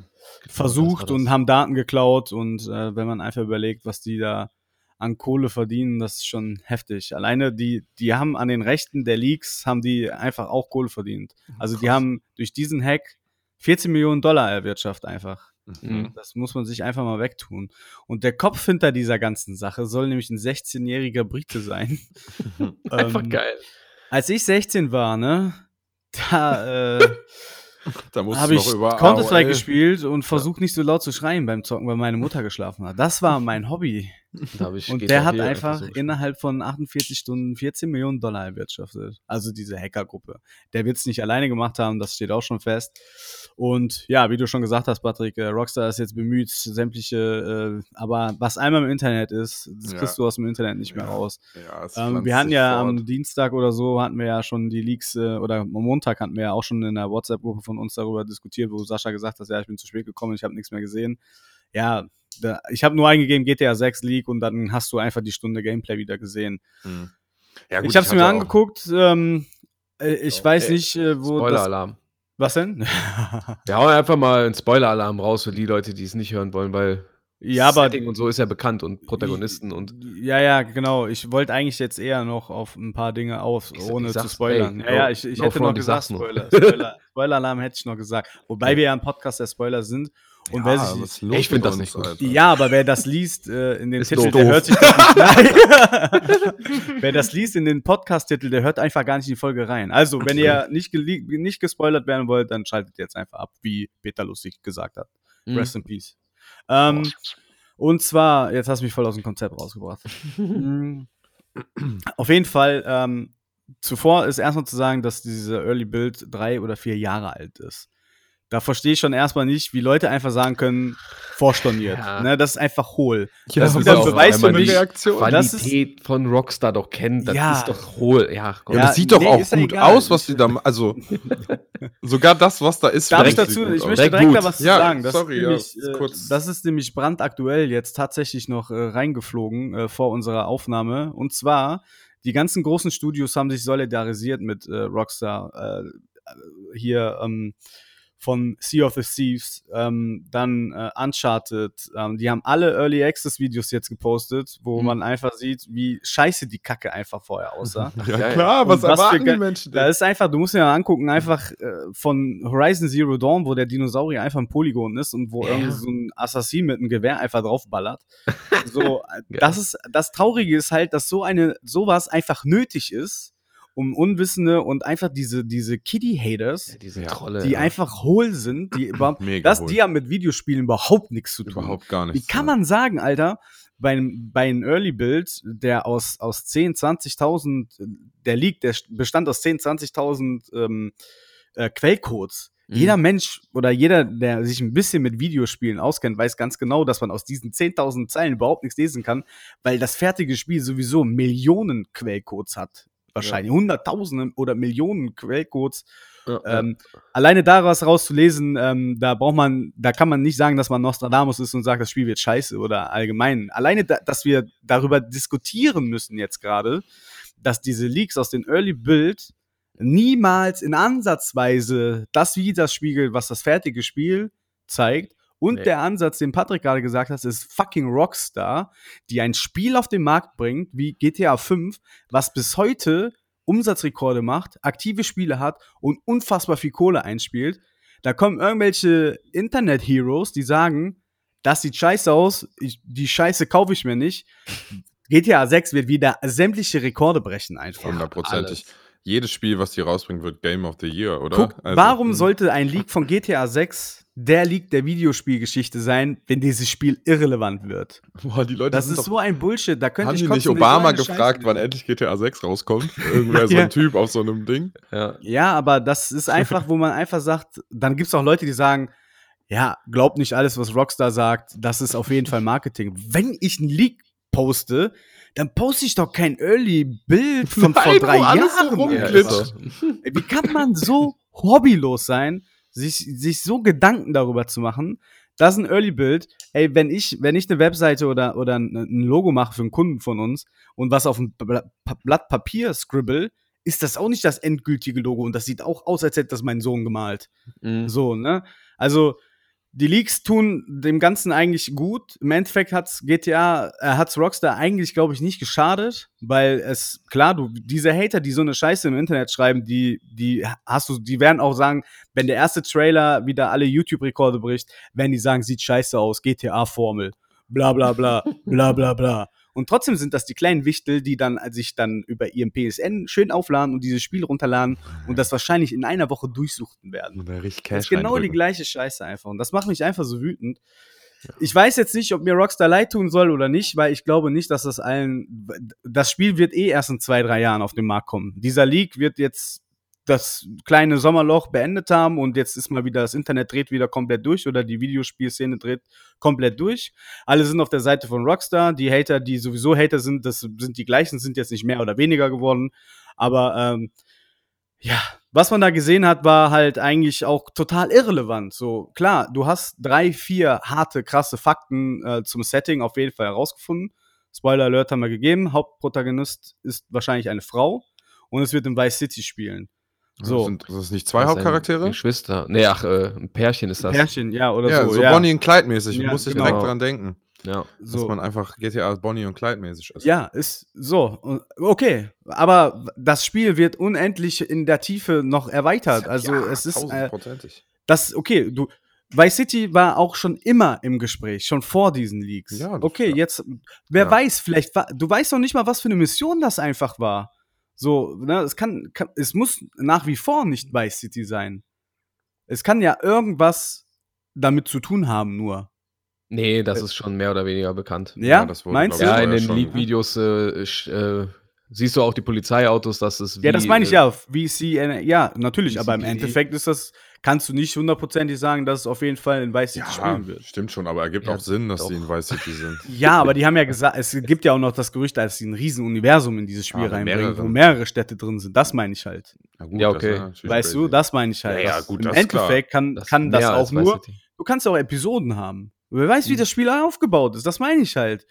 versucht und haben Daten geklaut. Und äh, wenn man einfach überlegt, was die da an Kohle verdienen, das ist schon heftig. Alleine die, die haben an den Rechten der Leaks, haben die einfach auch Kohle verdient. Also die Krass. haben durch diesen Hack 14 Millionen Dollar erwirtschaftet einfach. Mhm. Das muss man sich einfach mal wegtun. Und der Kopf hinter dieser ganzen Sache soll nämlich ein 16-jähriger Brite sein. Einfach Ähm, geil. Als ich 16 war, ne, da äh, Da habe ich Counter-Strike gespielt und versucht nicht so laut zu schreien beim Zocken, weil meine Mutter geschlafen hat. Das war mein Hobby. Und der hat 4 einfach innerhalb von 48 Stunden 14 Millionen Dollar erwirtschaftet. Also diese Hackergruppe. Der wird es nicht alleine gemacht haben, das steht auch schon fest. Und ja, wie du schon gesagt hast, Patrick, äh, Rockstar ist jetzt bemüht, sämtliche, äh, aber was einmal im Internet ist, das Ja. kriegst du aus dem Internet nicht mehr Ja. raus. Ja, Ähm, wir hatten ja fort. am Dienstag oder so, hatten wir ja schon die Leaks, äh, oder am Montag hatten wir ja auch schon in der WhatsApp-Gruppe von uns darüber diskutiert, wo Sascha gesagt hat, ja, ich bin zu spät gekommen, ich habe nichts mehr gesehen. Ja, da, ich habe nur eingegeben GTA 6 Leak und dann hast du einfach die Stunde Gameplay wieder gesehen. Mhm. Ja, ich habe es mir angeguckt, ähm, äh, ich Ja, weiß ey, nicht, äh, wo Spoiler-Alarm. Was denn? Wir hauen einfach mal einen Spoiler-Alarm raus für die Leute, die es nicht hören wollen, weil Ja, aber Setting und so ist ja bekannt und Protagonisten und Ja, ja, genau. Ich wollte eigentlich jetzt eher noch auf ein paar Dinge auf, Ich- ohne ich zu spoilern. ey, ja, ja, ich, ich no hätte noch ich gesagt. Spoiler. Spoiler Spoiler-Alarm hätte ich noch gesagt. Wobei wir ja ein Podcast der Spoiler sind. Und wer sich. was ist los Ich find mit das nicht gut. Alter? Ja, aber wer das liest äh, in den Ist Titel, doof. der hört sich das nicht. Nein. wer das liest in den Podcast-Titel, der hört einfach gar nicht in die Folge rein. Also, wenn ihr nicht, nicht gespoilert werden wollt, dann schaltet jetzt einfach ab, wie Peter Lustig gesagt hat. Mhm. Rest in Peace. Ähm, und zwar, jetzt hast du mich voll aus dem Konzept rausgebracht. Auf jeden Fall, ähm, zuvor ist erstmal zu sagen, dass diese Early Build drei oder vier Jahre alt ist. Da verstehe ich schon erstmal nicht, wie Leute einfach sagen können, vorstorniert. Ja. Ne, das ist einfach hohl. Ja, das das ist wieder ein auch Beweis für mich. Reaktion. Das ist- Qualität von Rockstar doch kennt, das Ja. ist doch hohl. Ja, komm. Ja, Ja, das sieht doch nee, auch ist ja gut egal. aus, was die da Also, sogar das, was da ist, Darf ich direkt dazu, ich möchte direkt gut. da was Ja, sagen. Das, sorry, ist ja, nämlich, ist äh, kurz. das ist nämlich brandaktuell jetzt tatsächlich noch äh, reingeflogen äh, vor unserer Aufnahme. Und zwar, die ganzen großen Studios haben sich solidarisiert mit äh, Rockstar. Äh, hier ähm, von Sea of the Thieves, ähm, dann äh, Uncharted, ähm, die haben alle Early Access Videos jetzt gepostet, wo Mhm. man einfach sieht, wie scheiße die Kacke einfach vorher aussah. Ja, Ja, klar, was was erwarten die Menschen Da ist einfach, du musst dir mal angucken, einfach äh, von Horizon Zero Dawn, wo der Dinosaurier einfach ein Polygon ist und wo Ja. irgendwie so ein Assassin mit einem Gewehr einfach draufballert. So, Ja. das ist, das Traurige ist halt, dass so eine, sowas einfach nötig ist, um Unwissende und einfach diese, diese Kiddie-Haters, Ja, diese. Trolle. die ja. einfach hohl sind, die überhaupt, das, hohl. die haben mit Videospielen überhaupt nichts zu tun. Überhaupt gar Wie nichts. kann ja. man sagen, Alter, bei einem, bei einem Early Build, der aus, aus 10, 20.000, der liegt, der bestand aus 10, 20.000 ähm, äh, Quellcodes. Mhm. Jeder Mensch oder jeder, der sich ein bisschen mit Videospielen auskennt, weiß ganz genau, dass man aus diesen 10.000 Zeilen überhaupt nichts lesen kann, weil das fertige Spiel sowieso Millionen Quellcodes hat. Wahrscheinlich Hunderttausende oder Millionen Quellcodes. Ja, ja. Ähm, alleine daraus rauszulesen, ähm, da braucht man, da kann man nicht sagen, dass man Nostradamus ist und sagt, das Spiel wird scheiße oder allgemein. Alleine, da, dass wir darüber diskutieren müssen jetzt gerade, dass diese Leaks aus den Early Build niemals in Ansatzweise das widerspiegelt, was das fertige Spiel zeigt. Und Nee. der Ansatz, den Patrick gerade gesagt hat, ist fucking Rockstar, die ein Spiel auf den Markt bringt, wie GTA 5, was bis heute Umsatzrekorde macht, aktive Spiele hat und unfassbar viel Kohle einspielt. Da kommen irgendwelche Internet-Heroes, die sagen, das sieht scheiße aus, ich, die Scheiße kaufe ich mir nicht. GTA 6 wird wieder sämtliche Rekorde brechen einfach. Hundertprozentig. alles. Jedes Spiel, was die rausbringen, wird Game of the Year, oder? Guck, Also, warum hm. sollte ein Leak von GTA 6 der Leak der Videospielgeschichte sein, wenn dieses Spiel irrelevant wird? Boah, die Leute Das sind ist doch, so ein Bullshit. Da könnte Haben ich die nicht ich so Obama eine Scheiße gefragt, wann endlich GTA 6 rauskommt? Irgendwer so Ja. ein Typ auf so einem Ding. ja. Ja, aber das ist einfach, wo man einfach sagt, dann gibt es auch Leute, die sagen, ja, glaubt nicht alles, was Rockstar sagt, das ist auf jeden Fall Marketing. Wenn ich einen Leak poste, dann poste ich doch kein Early Bild von vor drei so Jahren. Alter. Ey, Wie kann man so hobbylos sein, sich, sich so Gedanken darüber zu machen? Das ist ein Early Build. Ey, wenn ich, wenn ich eine Webseite oder, oder ein Logo mache für einen Kunden von uns und was auf ein Blatt Papier scribble, ist das auch nicht das endgültige Logo und das sieht auch aus, als hätte das mein Sohn gemalt. Mhm. So, ne? Also, die Leaks tun dem Ganzen eigentlich gut. Im Endeffekt hat's GTA, äh, hat's Rockstar eigentlich, glaube ich, nicht geschadet, weil es, klar, du, diese Hater, die so eine Scheiße im Internet schreiben, die, die hast du, die werden auch sagen, wenn der erste Trailer wieder alle YouTube-Rekorde bricht, werden die sagen, sieht scheiße aus, GTA-Formel, bla bla bla, bla bla bla. Und trotzdem sind das die kleinen Wichtel, die dann äh, sich dann über ihren PSN schön aufladen und dieses Spiel runterladen und das wahrscheinlich in einer Woche durchsuchten werden. Da richtig Das ist Cash genau die gleiche Scheiße einfach. Und das macht mich einfach so wütend. Ich weiß jetzt nicht, ob mir Rockstar leid tun soll oder nicht, weil ich glaube nicht, dass das allen. Das Spiel wird eh erst in zwei, drei Jahren auf den Markt kommen. Dieser Leak wird jetzt das kleine Sommerloch beendet haben und jetzt ist mal wieder das Internet dreht wieder komplett durch oder die Videospielszene dreht komplett durch. Alle sind auf der Seite von Rockstar. Die Hater, die sowieso Hater sind, das sind die gleichen, sind jetzt nicht mehr oder weniger geworden. Aber ähm, ja, was man da gesehen hat, war halt eigentlich auch total irrelevant. So, klar, du hast drei, vier harte, krasse Fakten äh, zum Setting auf jeden Fall herausgefunden. Spoiler Alert haben wir gegeben. Hauptprotagonist ist wahrscheinlich eine Frau und es wird in Vice City spielen. So, Das sind das nicht zwei Das Hauptcharaktere? Geschwister. Nee, ach, äh, ein Pärchen ist das. Pärchen, ja, oder Ja, so. so ja. Bonnie und Clyde mäßig. Ja, Muss ich genau. direkt dran denken. Ja. Dass So. man einfach GTA Bonnie und Clyde mäßig ist. Ja, ist so. Okay, aber das Spiel wird unendlich in der Tiefe noch erweitert. Also Ja, es ist äh, tausendprozentig. das okay, du Vice City war auch schon immer im Gespräch, schon vor diesen Leaks. Ja, okay, ja. jetzt wer Ja. weiß, vielleicht war du weißt doch nicht mal, was für eine Mission das einfach war. So, ne, es kann, kann es muss nach wie vor nicht Vice City sein. Es kann ja irgendwas damit zu tun haben nur. Nee, das ist schon mehr oder weniger bekannt. Ja, das wurde, meinst glaub du? Ja, in den Leak-Videos äh, äh, siehst du auch die Polizeiautos, dass es Ja, das meine ich äh, ja. VC, ja, natürlich, aber im VCPD. Endeffekt ist das, kannst du nicht hundertprozentig sagen, dass es auf jeden Fall in Vice City Ja, spielen wird. stimmt schon, aber ergibt Ja, auch Sinn, dass doch. die in Vice City sind. Ja, aber die haben ja gesagt, es gibt ja auch noch das Gerücht, dass sie ein riesen Universum in dieses Spiel Ja, mit reinbringen, wo mehreren. mehrere Städte drin sind. Das meine ich halt. Na gut, Ja, okay. Weißt du, das meine ich halt. Ja, ja, Das- gut, Im das ist klar. Endeffekt kann, das kann das auch nur, du kannst auch Episoden haben. Wer weiß, wie Mhm. das Spiel aufgebaut ist. Das meine ich halt.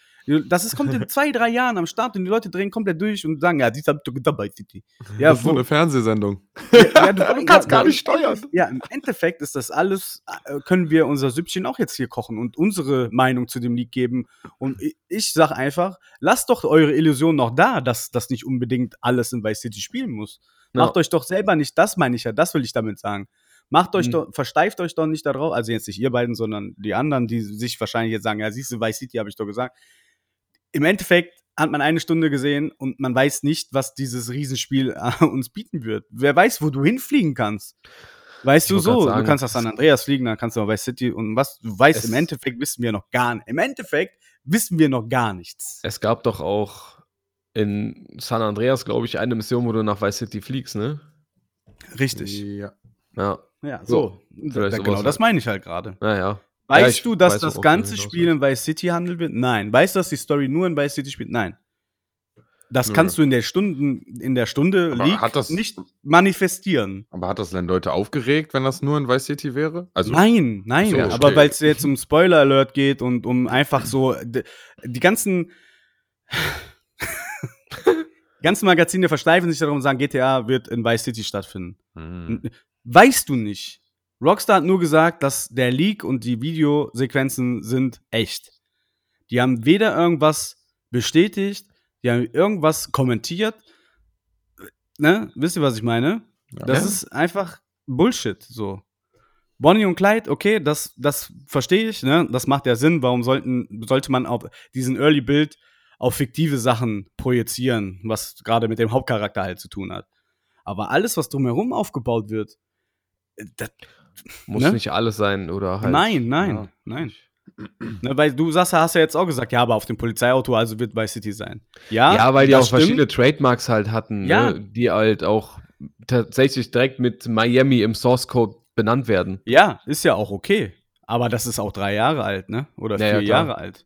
Das ist, kommt in zwei, drei Jahren am Start und die Leute drehen komplett durch und sagen, ja, die haben dabei City. Ja, das ist so eine Fernsehsendung. ja, ja, du, Du kannst gar nicht steuern. Ja, im Endeffekt ist das alles, äh, können wir unser Süppchen auch jetzt hier kochen und unsere Meinung zu dem League geben. Und ich, ich sag einfach, lasst doch eure Illusion noch da, dass das nicht unbedingt alles in Vice City spielen muss. Macht euch doch selber nicht, das meine ich ja, das will ich damit sagen. Macht euch Mhm. doch, versteift euch doch nicht darauf, also jetzt nicht ihr beiden, sondern die anderen, die sich wahrscheinlich jetzt sagen, ja, siehst du, Vice City habe ich doch gesagt. Im Endeffekt hat man eine Stunde gesehen und man weiß nicht, was dieses Riesenspiel äh, uns bieten wird. Wer weiß, wo du hinfliegen kannst. Weißt Ich du so, sagen, du kannst nach San Andreas fliegen, dann kannst du nach Vice City und was du weißt, im Endeffekt wissen wir noch gar nicht. Im Endeffekt wissen wir noch gar nichts. Es gab doch auch in San Andreas, glaube ich, eine Mission, wo du nach Vice City fliegst, ne? Richtig. Ja. Ja, Ja, So, so. Da, genau, das halt. meine ich halt gerade. naja. Weißt Ja, du, dass weiß das ganze Spiel in Vice City handelt wird? Nein. Weißt du, dass die Story nur in Vice City spielt? Nein. Das Nö. kannst du in der Stunden, in der Stunde Aber das- nicht manifestieren. Aber hat das denn Leute aufgeregt, wenn das nur in Vice City wäre? Also, nein, nein, so, aber okay. weil es jetzt um Spoiler-Alert geht und um einfach so die ganzen die ganzen Magazine versteifen sich darum und sagen, GTA wird in Vice City stattfinden. Hm. Weißt du nicht. Rockstar hat nur gesagt, dass der Leak und die Videosequenzen sind echt. Die haben weder irgendwas bestätigt, die haben irgendwas kommentiert. Ne? Wisst ihr, was ich meine? Ja. Das ist einfach Bullshit, so. Bonnie und Clyde, okay, das, das verstehe ich, ne? Das macht ja Sinn. Warum sollten, sollte man auf diesen Early Build auf fiktive Sachen projizieren, was gerade mit dem Hauptcharakter halt zu tun hat. Aber alles, was drumherum aufgebaut wird, äh, das, Muss Ne? nicht alles sein oder halt. nein, nein, Ja. nein. Ne, weil du sagst, hast ja jetzt auch gesagt, ja, aber auf dem Polizeiauto, also wird bei City sein. Ja, Ja, weil die auch stimmt. verschiedene Trademarks halt hatten, Ja. ne, die halt auch tatsächlich direkt mit Miami im Source Code benannt werden. Ja, ist ja auch okay. Aber das ist auch drei Jahre alt, ne? Oder vier ja, klar. Jahre alt.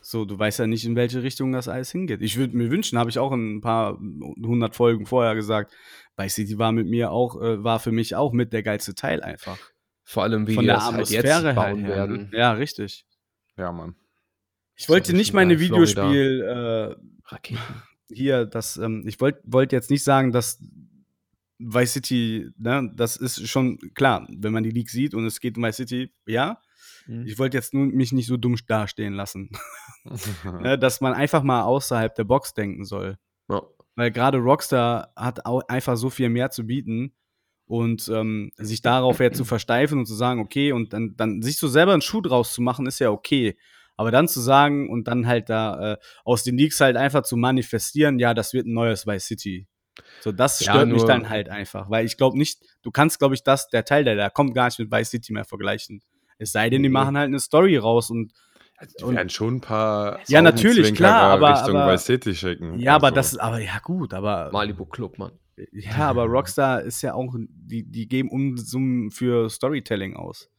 So, du weißt ja nicht, in welche Richtung das alles hingeht. Ich würde mir wünschen, habe ich auch in ein paar hundert Folgen vorher gesagt, Vice City war mit mir auch, äh, war für mich auch mit der geilste Teil einfach. Vor allem, wie Von die der das halt Atmosphäre jetzt her. bauen her, werden. Ja, richtig. ja, Mann. Ich wollte nicht meine. Videospiel, äh, Raketen. hier, das, ähm, ich wollte wollt jetzt nicht sagen, dass Vice City, ne, das ist schon klar, wenn man die League sieht und es geht um Vice City, ja. Mhm. Ich wollte jetzt nur mich nicht so dumm dastehen lassen. ne, dass man einfach mal außerhalb der Box denken soll. Ja. Weil gerade Rockstar hat auch einfach so viel mehr zu bieten. Und ähm, sich darauf jetzt zu versteifen und zu sagen, okay, und dann, dann sich so selber einen Schuh draus zu machen, ist ja okay. Aber dann zu sagen und dann halt da äh, aus den Leaks halt einfach zu manifestieren, ja, das wird ein neues Vice City. So, das Ja, stört mich dann halt einfach. Weil ich glaube nicht, du kannst, glaube ich, das, der Teil, der da kommt, gar nicht mit Vice City mehr vergleichen. Es sei denn, die machen halt eine Story raus und Die Und- werden schon ein paar Ja, natürlich, klar, aber- Richtung aber- Vice City schicken. ja, aber Also, das, aber ja gut, aber Malibu Club, Mann. Ja, aber Rockstar ist ja auch, die, die geben Unsummen für Storytelling aus.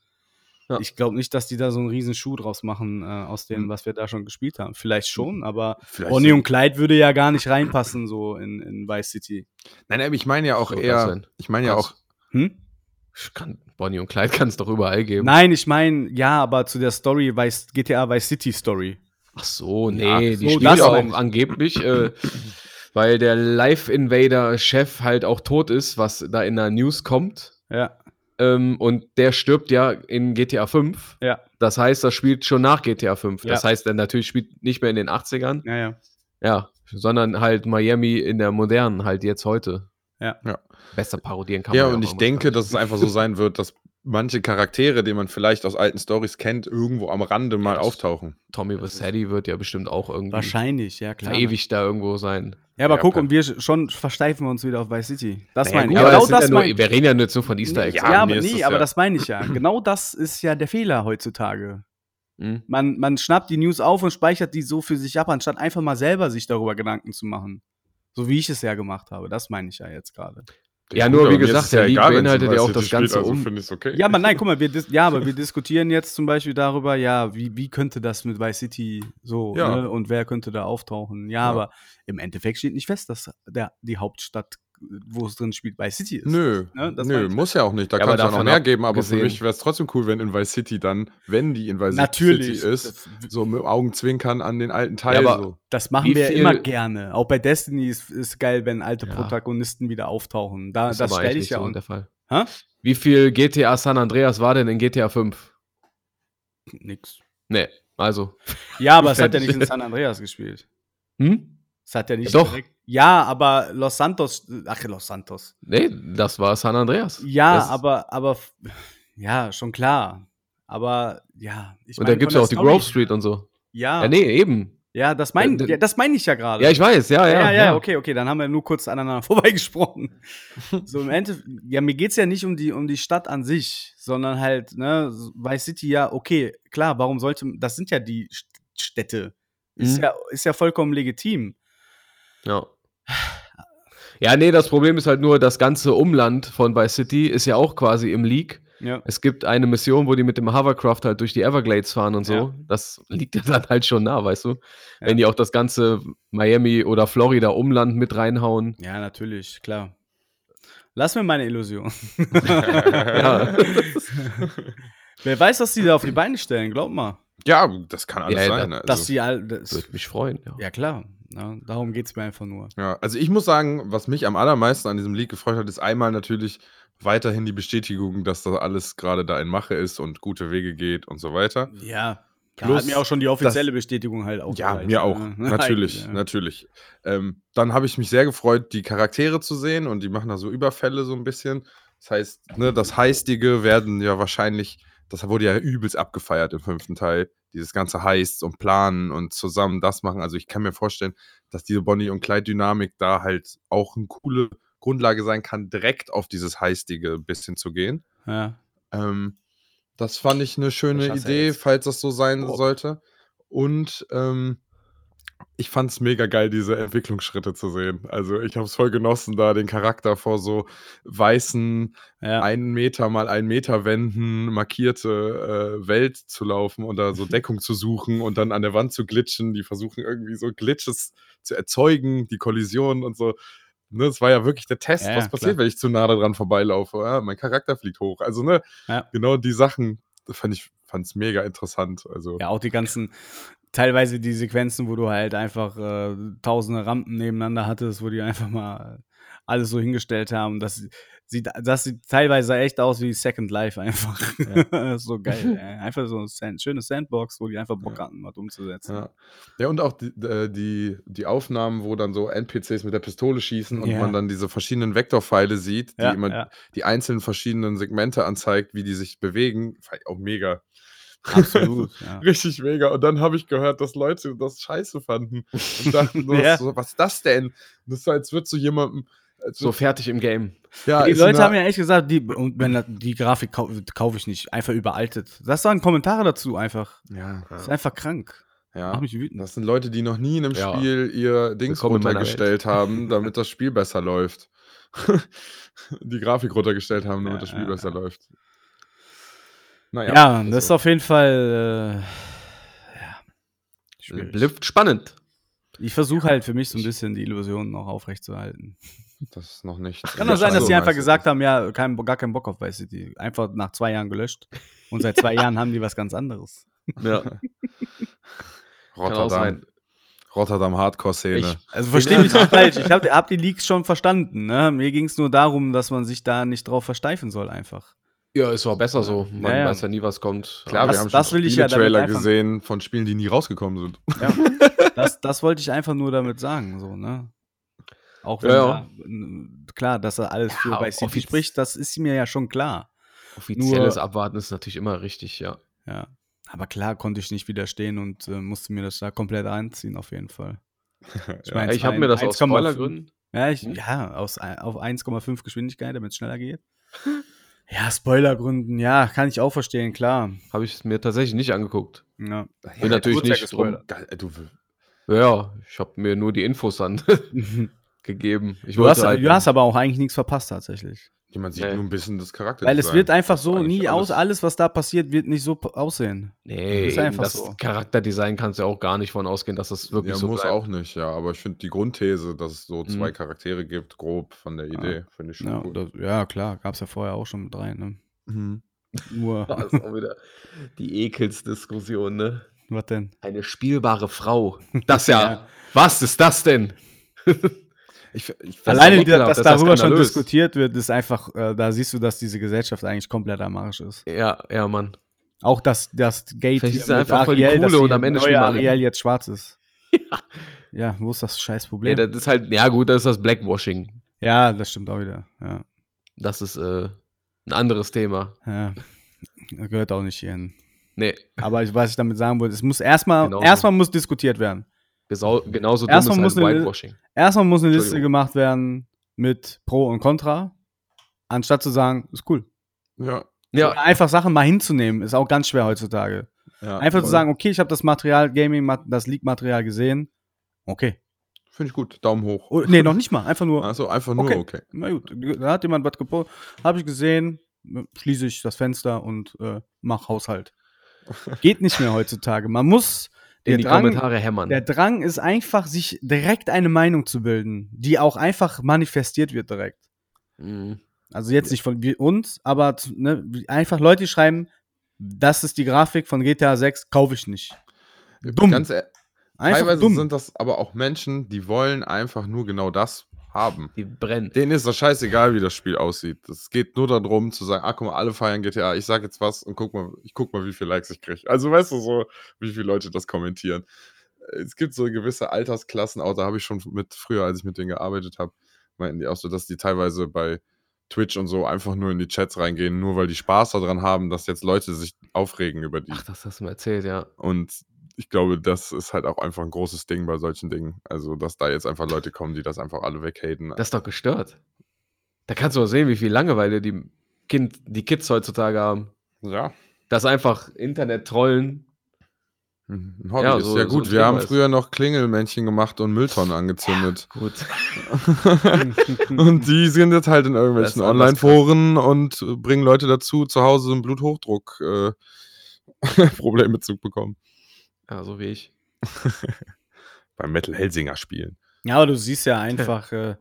Ja. Ich glaube nicht, dass die da so einen riesen Schuh draus machen, äh, aus dem, was wir da schon gespielt haben. Vielleicht schon, aber vielleicht Bonnie sind- und Clyde würde ja gar nicht reinpassen, so in, in Vice City. Nein, aber ich meine ja auch So, eher, ich meine ja auch, Hm? Ich Kann, Bonnie und Clyde kann es doch überall geben. Nein, ich meine, ja, aber zu der Story, Vice, GTA Vice City Story. Ach so, nee, Ja, die so, spielt das auch ich. angeblich, äh, weil der Live-Invader-Chef halt auch tot ist, was da in der News kommt. Ja. Ähm, und der stirbt ja in GTA 5. Ja. Das heißt, das spielt schon nach GTA 5. Das Ja. heißt, er natürlich spielt nicht mehr in den 80ern. Ja, ja. Ja, sondern halt Miami in der modernen, halt jetzt heute. Ja. Ja. Besser parodieren kann Ja, man und auch ich denke, dass es einfach so sein wird, dass manche Charaktere, die man vielleicht aus alten Stories kennt, irgendwo am Rande mal das- auftauchen. Tommy Vassetti wird ja bestimmt auch irgendwie Wahrscheinlich, ja, klar. ewig da irgendwo sein. Ja, aber Ja, guck, und wir schon versteifen wir uns wieder auf Vice City. Das Naja, meine ich. Genau das ja nur, wir reden ja jetzt nur von Easter Eggs. Ja, Ja, aber nee, aber ja- das meine ich ja. Genau das ist ja der Fehler heutzutage. Hm? Man, man schnappt die News auf und speichert die so für sich ab, anstatt einfach mal selber sich darüber Gedanken zu machen. So wie ich es ja gemacht habe. Das meine ich ja jetzt gerade. Ja, nur Gut, wie gesagt, der League beinhaltet ja auch das Ganze also um. okay. Ja, aber nein, guck mal, wir, dis ja, aber wir diskutieren jetzt zum Beispiel darüber, ja, wie, wie könnte das mit Vice City so, Ja. ne, und wer könnte da auftauchen? Ja, Ja. aber im Endeffekt steht nicht fest, dass der, die Hauptstadt, wo es drin spielt, Vice City ist. Nö, Ne, das nö, muss ja auch nicht. Da Ja, kann aber es ja noch davon mehr geben, aber abgesehen- für mich wäre es trotzdem cool, wenn in Vice City dann, wenn die in Vice Natürlich. City ist, Das- so mit Augenzwinkern an den alten Teil. aber- so. Das machen Wie wir viel- immer gerne. Auch bei Destiny ist, ist geil, wenn alte Ja. Protagonisten wieder auftauchen. Da, Ist das aber stelle ich ja so auch. der Fall. Hä? Wie viel GTA San Andreas war denn in GTA 5? Nix. Nee, also. Ja, aber es hat ja nicht in San Andreas gespielt. Hm? Es hat ja nicht Ja, doch. direkt. Ja, aber Los Santos, ach, Los Santos. Nee, das war San Andreas. Ja, das, aber, aber, ja, schon klar. Aber, ja. Ich Und da meine, gibt es ja auch der die Story- Grove Street und so. Ja, Ja, nee, eben. ja, das meine Ja, das mein ich ja gerade. Ja, ich weiß, ja, ja, ja. ja, ja, okay, okay, dann haben wir nur kurz aneinander vorbeigesprochen. so im Endeffekt, ja, mir geht's ja nicht um die, um die Stadt an sich, sondern halt, ne, Vice City, ja, okay, klar, warum sollte, das sind ja die St- Städte. Ist, Mhm. ja, ist ja vollkommen legitim. Ja. Ja, nee, das Problem ist halt nur, das ganze Umland von Vice City ist ja auch quasi im League. Ja. Es gibt eine Mission, wo die mit dem Hovercraft halt durch die Everglades fahren und so. Ja. Das liegt ja dann halt schon nah, weißt du? Ja. Wenn die auch das ganze Miami oder Florida Umland mit reinhauen. Ja, natürlich, klar. Lass mir meine Illusion. Ja. Wer weiß, was die da auf die Beine stellen, glaub mal. Ja, das kann alles Ja, sein. da- also. Dass die all, das, Würde mich freuen, ja. ja, klar. Ja, darum geht's mir einfach nur. Ja, also ich muss sagen, was mich am allermeisten an diesem Leak gefreut hat, ist einmal natürlich weiterhin die Bestätigung, dass das alles gerade da in Mache ist und gute Wege geht und so weiter. Ja. Da Plus, hat mir auch schon die offizielle Bestätigung halt auch. Ja, gereicht, mir auch. ne? Natürlich, ja. natürlich. Ähm, dann habe ich mich sehr gefreut, die Charaktere zu sehen und die machen da so Überfälle so ein bisschen. Das heißt, ne, das Heistige werden ja wahrscheinlich, das wurde ja übelst abgefeiert im fünften Teil. Dieses ganze Heists und Planen und zusammen das machen. Also ich kann mir vorstellen, dass diese Bonnie und Clyde-Dynamik da halt auch eine coole Grundlage sein kann, direkt auf dieses Heistige ein bisschen zu gehen. Ja. Ähm, das fand ich eine schöne Idee, falls das so sein Oh. sollte. Und ähm, ich fand es mega geil, diese Entwicklungsschritte zu sehen. Also ich habe es voll genossen, da den Charakter vor so weißen Ja. einen Meter mal einen Meter Wänden markierte äh, Welt zu laufen und da so Deckung zu suchen und dann an der Wand zu glitschen. Die versuchen irgendwie so Glitches zu erzeugen, die Kollisionen und so. Ne, das war ja wirklich der Test, Ja, was passiert, klar. wenn ich zu nah dran vorbeilaufe. Ja, mein Charakter fliegt hoch. Also, ne, genau die Sachen fand ich fand's mega interessant. Also, Ja, auch die ganzen, teilweise die Sequenzen, wo du halt einfach äh, tausende Rampen nebeneinander hattest, wo die einfach mal alles so hingestellt haben. Das sieht, das sieht teilweise echt aus wie Second Life einfach. ist so geil. ey. Einfach so eine Sand, schöne Sandbox, wo die einfach Bock Ja. hatten, was umzusetzen. ja. ja, und auch die, äh, die, die Aufnahmen, wo dann so NPCs mit der Pistole schießen und Ja. man dann diese verschiedenen Vektorpfeile sieht, die Ja, immer ja, die einzelnen verschiedenen Segmente anzeigt, wie die sich bewegen. Auch mega. Absolut. ja. Richtig mega. Und dann habe ich gehört, dass Leute das scheiße fanden. Und dachten, so, Ja. so, was ist das denn? Das ist so, als würde so jemandem. So fertig im Game. ja, Die Leute haben ja echt gesagt, die, wenn die Grafik kau kaufe ich nicht, einfach überaltet. Das waren Kommentare dazu einfach. Ja, Das ist einfach krank. ja. Mach mich wütend. Das sind Leute, die noch nie in einem Ja. Spiel ihr Dings Willkommen runtergestellt haben, damit das Spiel besser läuft. die Grafik runtergestellt haben, damit Ja, das Spiel ja, besser ja. Läuft. Ja, Naja, das ist also, auf jeden Fall. Äh, ja. Bleibt spannend. Ich versuche halt für mich so ein bisschen die Illusionen noch aufrechtzuerhalten. das ist noch nicht. Kann doch sein, dass Also, die einfach gesagt haben, ja, kein, gar keinen Bock auf Vice City. Einfach nach zwei Jahren gelöscht. Und seit zwei Jahren haben die was ganz anderes. Ja. Kann auch Rotterdam, sein. Rotterdam Hardcore-Szene. Ich- Also verstehe mich nicht falsch. Ich habe hab die Leaks schon verstanden. Ne? Mir ging es nur darum, dass man sich da nicht drauf versteifen soll, einfach. Ja, es war besser so. Man Ja, ja. weiß ja nie, was kommt. Klar, Das- wir haben das schon will ich viele ja Trailer gesehen von Spielen, die nie rausgekommen sind. Ja, das, das wollte ich einfach nur damit sagen, so, ne? Auch wenn Ja, da, klar, dass er alles für Ja, bei City offiz- spricht, das ist mir ja schon klar. Offizielles Nur- Abwarten ist natürlich immer richtig, ja. Ja. Aber klar konnte ich nicht widerstehen und äh, musste mir das da komplett einziehen, auf jeden Fall. Ich Ja. meine, ich habe mir das aus 1,5 Spoilergründen. Ja, ich, Hm? ja aus, ein- auf 1,5 Geschwindigkeit, damit es schneller geht. Ja, Spoilergründen, ja, kann ich auch verstehen, klar. Habe ich es mir tatsächlich nicht angeguckt. Ja. Bin natürlich ja nicht drum. du, Ja, ich habe mir nur die Infos dann gegeben. Ich Du hast, halt- du hast aber auch eigentlich nichts verpasst, tatsächlich. Jemand sieht Nee. nur ein bisschen des Charakters. Weil es wird einfach so nie aus, alles. alles, was da passiert, wird nicht so aussehen. Nee, Ist einfach das so. Charakterdesign kannst du ja auch gar nicht von ausgehen, dass das wirklich Ja, so muss bleibt. auch nicht, ja. Aber ich finde die Grundthese, dass es so zwei Mhm. Charaktere gibt, grob von der Idee, finde ich schon Ja, cool. das, ja klar, gab es ja vorher auch schon mit drei, ne? Mhm. Nur, Das ist auch wieder die Ekelsdiskussion, ne? was denn? Eine spielbare Frau. Das ja. Ja. Was ist das denn? Ich, ich Alleine, ekelhaft, dass das ist ja darüber schon diskutiert wird, ist einfach, äh, da siehst du, dass diese Gesellschaft eigentlich komplett am Arsch ist. Ja, ja, Mann. Auch dass das Gate Vielleicht ist einfach voll die dass Coole und am Ende alle. Ariel jetzt schwarz ist. Ja, wo ist das scheiß Problem? das ist halt, ja gut, das ist das Blackwashing. ja, das stimmt auch wieder. Ja, Das ist äh, ein anderes Thema. ja. Das gehört auch nicht hierhin. Nee, Aber ich, was ich damit sagen wollte, es muss erstmal, Genauso. erstmal muss diskutiert werden. Gesau- genauso dumm Erstmal ist muss halt eine- Whitewashing. Erstmal muss eine Liste gemacht werden mit Pro und Contra, anstatt zu sagen, ist cool. ja, Ja, einfach Sachen mal hinzunehmen, ist auch ganz schwer heutzutage. ja. Einfach zu voll. sagen, okay, ich habe das Material, Gaming, das Leak-Material gesehen. Okay. Finde ich gut. Daumen hoch. Oh, nee, noch nicht mal. Einfach nur, Also einfach nur Okay. okay. na gut, da hat jemand was gepostet, habe ich gesehen, schließe ich das Fenster und äh, mach Haushalt. Geht nicht mehr heutzutage. Man muss, der die Drang, Kommentare hämmern. der Drang ist einfach, sich direkt eine Meinung zu bilden, die auch einfach manifestiert wird direkt. Mhm. Also jetzt nicht von uns, aber ne, einfach Leute die schreiben, das ist die Grafik von GTA 6, kaufe ich nicht. Dumm. Ganz e Einfach teilweise dumm. sind das aber auch Menschen, die wollen einfach nur genau das haben. Die brennen. Denen ist das scheißegal, wie das Spiel aussieht. Es geht nur darum zu sagen, ah, guck mal, alle feiern GTA. Ich sag jetzt was und guck mal, ich guck mal, wie viele Likes ich kriege. Also weißt du so, wie viele Leute das kommentieren. Es gibt so gewisse Altersklassen, auch da habe ich schon mit früher, als ich mit denen gearbeitet habe, meinten die auch so, dass die teilweise bei Twitch und so einfach nur in die Chats reingehen, nur weil die Spaß daran haben, dass jetzt Leute sich aufregen über die. Ach, das hast du mir erzählt, ja. Und ich glaube, das ist halt auch einfach ein großes Ding bei solchen Dingen. Also, dass da jetzt einfach Leute kommen, die das einfach alle weghaten. Das ist doch gestört. Da kannst du auch sehen, wie viel Langeweile die, kind, die Kids heutzutage haben. ja. Das einfach Internet trollen. Ein Hobby Ja, ist so- ja so gut. ein Wir haben früher noch Klingelmännchen gemacht und Mülltonnen angezündet. Gut. und die sind jetzt halt in irgendwelchen Online-Foren und bringen Leute dazu, zu Hause ein Bluthochdruck äh, Problem mit zu bekommen. Ja, so wie ich. Beim Metal Helsinger spielen. Ja, aber du siehst ja einfach, äh,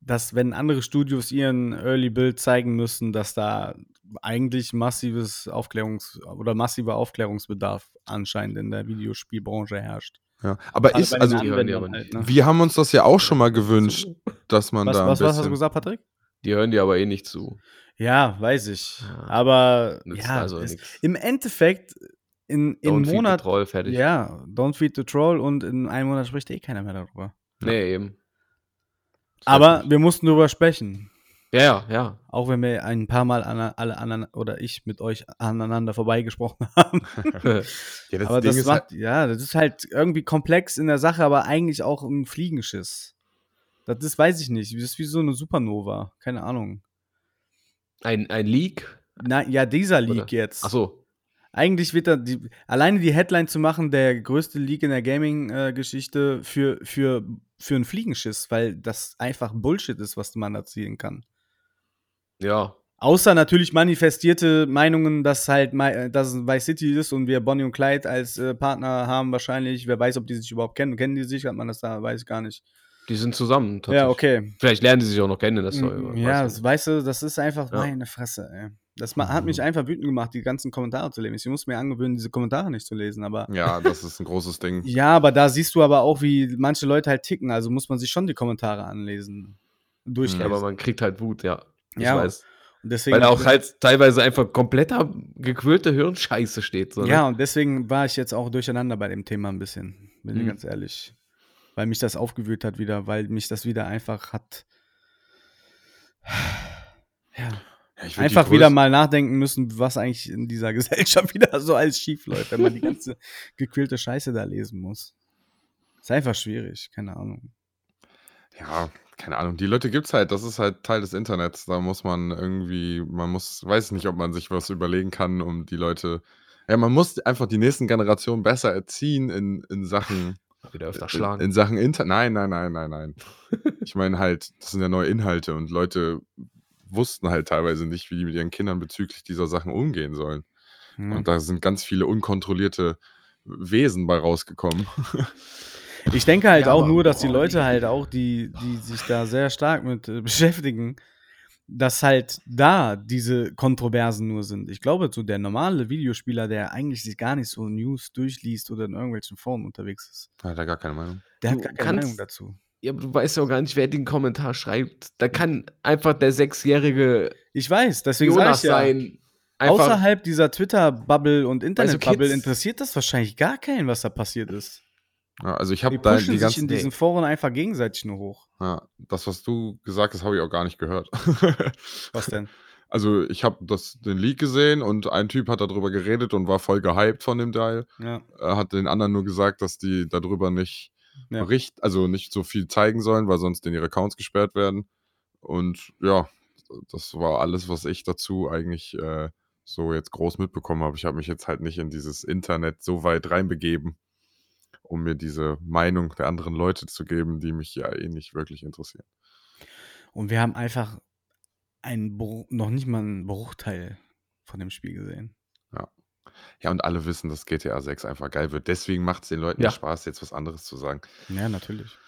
dass wenn andere Studios ihren Early Build zeigen müssen, dass da eigentlich massives Aufklärungs- oder massiver Aufklärungsbedarf anscheinend in der Videospielbranche herrscht. Ja. Aber Gerade ist, also, nicht. ne? wir haben uns das ja auch schon mal gewünscht, dass man Was, da ein was, was hast du gesagt, Patrick? Die hören dir aber eh nicht zu. Ja, weiß ich. Ja. Aber ja, also es, im Endeffekt in, im Don't feed the Monat. Troll, fertig. Ja, Don't Feed the Troll und in einem Monat spricht eh keiner mehr darüber. Nee, eben. Aber wir mussten darüber sprechen. Ja, ja, ja. Auch wenn wir ein paar Mal an, alle anderen oder ich mit euch aneinander vorbeigesprochen haben. Ja, das aber Ding das ist macht, halt, ja, das ist halt irgendwie komplex in der Sache, aber eigentlich auch ein Fliegenschiss. Das ist, weiß ich nicht. Das ist wie so eine Supernova. Keine Ahnung. Ein, ein Leak. Na, ja, dieser Leak Oder? jetzt. Ach so. Eigentlich wird da die, alleine die Headline zu machen, der größte Leak in der Gaming-Geschichte für, für, für einen Fliegenschiss, weil das einfach Bullshit ist, was man erzielen kann. Ja. Außer natürlich manifestierte Meinungen, dass halt dass es Vice City ist und wir Bonnie und Clyde als äh, Partner haben wahrscheinlich. Wer weiß, ob die sich überhaupt kennen. Kennen die sich? Hat man das da? Weiß ich gar nicht. Die sind zusammen. Ja, tatsächlich. okay. Vielleicht lernen die sich auch noch kennen Story. Mm, weiß Ja, das, weißt du, das ist einfach Ja. meine Fresse, ey. Das hat mich einfach wütend gemacht, die ganzen Kommentare zu lesen. Ich muss mir angewöhnen, diese Kommentare nicht zu lesen, aber. ja, das ist ein großes Ding. Ja, aber da siehst du aber auch, wie manche Leute halt ticken. Also muss man sich schon die Kommentare anlesen. Ja, Durchlesen. aber man kriegt halt Wut, ja. Ich Ja, weiß. Deswegen, Weil auch halt teilweise einfach kompletter gequirlte Hirnscheiße steht. So, ne? Ja, und deswegen war ich jetzt auch durcheinander bei dem Thema ein bisschen, bin ich Mhm. ganz ehrlich. Weil mich das aufgewühlt hat wieder, weil mich das wieder einfach hat. Ja, Ja, einfach wieder mal nachdenken müssen, was eigentlich in dieser Gesellschaft wieder so alles schief läuft, wenn man die ganze gequälte Scheiße da lesen muss. Ist einfach schwierig, keine Ahnung. Ja, keine Ahnung. Die Leute gibt's halt. Das ist halt Teil des Internets. Da muss man irgendwie, man muss, weiß nicht, ob man sich was überlegen kann, um die Leute. Ja, man muss einfach die nächsten Generationen besser erziehen in, in Sachen. Wieder öfter In, schlagen. in Sachen Internet. Nein, nein, nein, nein, nein. ich meine halt, das sind ja neue Inhalte und Leute wussten halt teilweise nicht, wie die mit ihren Kindern bezüglich dieser Sachen umgehen sollen. Ja. Und da sind ganz viele unkontrollierte Wesen bei rausgekommen. Ich denke halt Ja, auch nur, dass die Leute halt auch, die, die sich da sehr stark mit äh, beschäftigen, dass halt da diese Kontroversen nur sind. Ich glaube, so der normale Videospieler, der eigentlich sich gar nicht so News durchliest oder in irgendwelchen Foren unterwegs ist, Hat er gar keine Meinung. der Du hat gar keine kannst- Meinung dazu. Ja, aber du weißt ja auch gar nicht, wer den Kommentar schreibt. Da kann einfach der sechsjährige Ich weiß, deswegen sage Jonas ich ja, sein. Einfach, außerhalb dieser Twitter-Bubble und Internet-Bubble Kids- interessiert das wahrscheinlich gar keinen, was da passiert ist. Ja, also ich Die habe da pushen die sich ganzen. in diesen Foren einfach gegenseitig nur hoch. Ja, das, was du gesagt hast, habe ich auch gar nicht gehört. Was denn? also ich habe den Leak gesehen und ein Typ hat darüber geredet und war voll gehypt von dem Teil. Ja, Er hat den anderen nur gesagt, dass die darüber nicht Ja. bericht, also nicht so viel zeigen sollen, weil sonst in ihre Accounts gesperrt werden. Und ja, das war alles, was ich dazu eigentlich äh, so jetzt groß mitbekommen habe. Ich habe mich jetzt halt nicht in dieses Internet so weit reinbegeben, um mir diese Meinung der anderen Leute zu geben, die mich ja eh nicht wirklich interessieren. Und wir haben einfach einen noch nicht mal einen Bruchteil von dem Spiel gesehen. Ja, und alle wissen, dass GTA 6 einfach geil wird. Deswegen macht es den Leuten Ja. ja. Spaß, jetzt was anderes zu sagen. Ja, natürlich.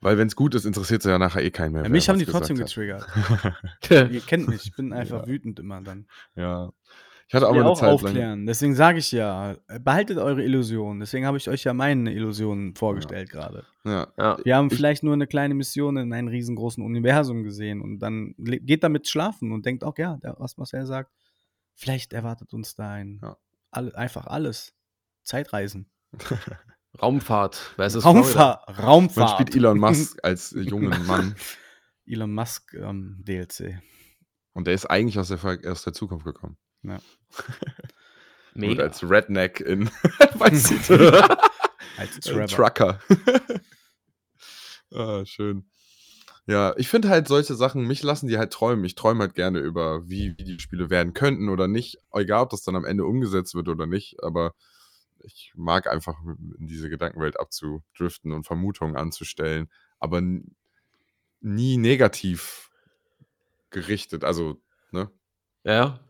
Weil wenn es gut ist, interessiert es ja nachher eh keinen mehr. Ja, mich haben die trotzdem getriggert. Ihr kennt mich, ich bin einfach Ja. wütend immer dann. ja. Ich hatte auch mal eine auch Zeit lang. aufklären. Deswegen sage ich ja, behaltet eure Illusionen. Deswegen habe ich euch ja meine Illusionen vorgestellt gerade. Ja. ja. Wir haben Ich- vielleicht nur eine kleine Mission in einem riesengroßen Universum gesehen und dann geht damit schlafen und denkt auch, ja, was, was er sagt, vielleicht erwartet uns da ein, Ja. alle, einfach alles. Zeitreisen. Raumfahrt versus Florida. Raumfahr Man Raumfahrt. spielt Elon Musk als jungen Mann. Elon Musk ähm, DLC. Und der ist eigentlich aus der, aus der Zukunft gekommen. Und Mega. als Redneck in City. Als Äh, Trevor. Trucker. ah, schön. Ja, ich finde halt solche Sachen, mich lassen die halt träumen. Ich träume halt gerne über, wie Videospiele werden könnten oder nicht. Egal, ob das dann am Ende umgesetzt wird oder nicht. Aber ich mag einfach in diese Gedankenwelt abzudriften und Vermutungen anzustellen. Aber nie negativ gerichtet. Also, ne? Ja,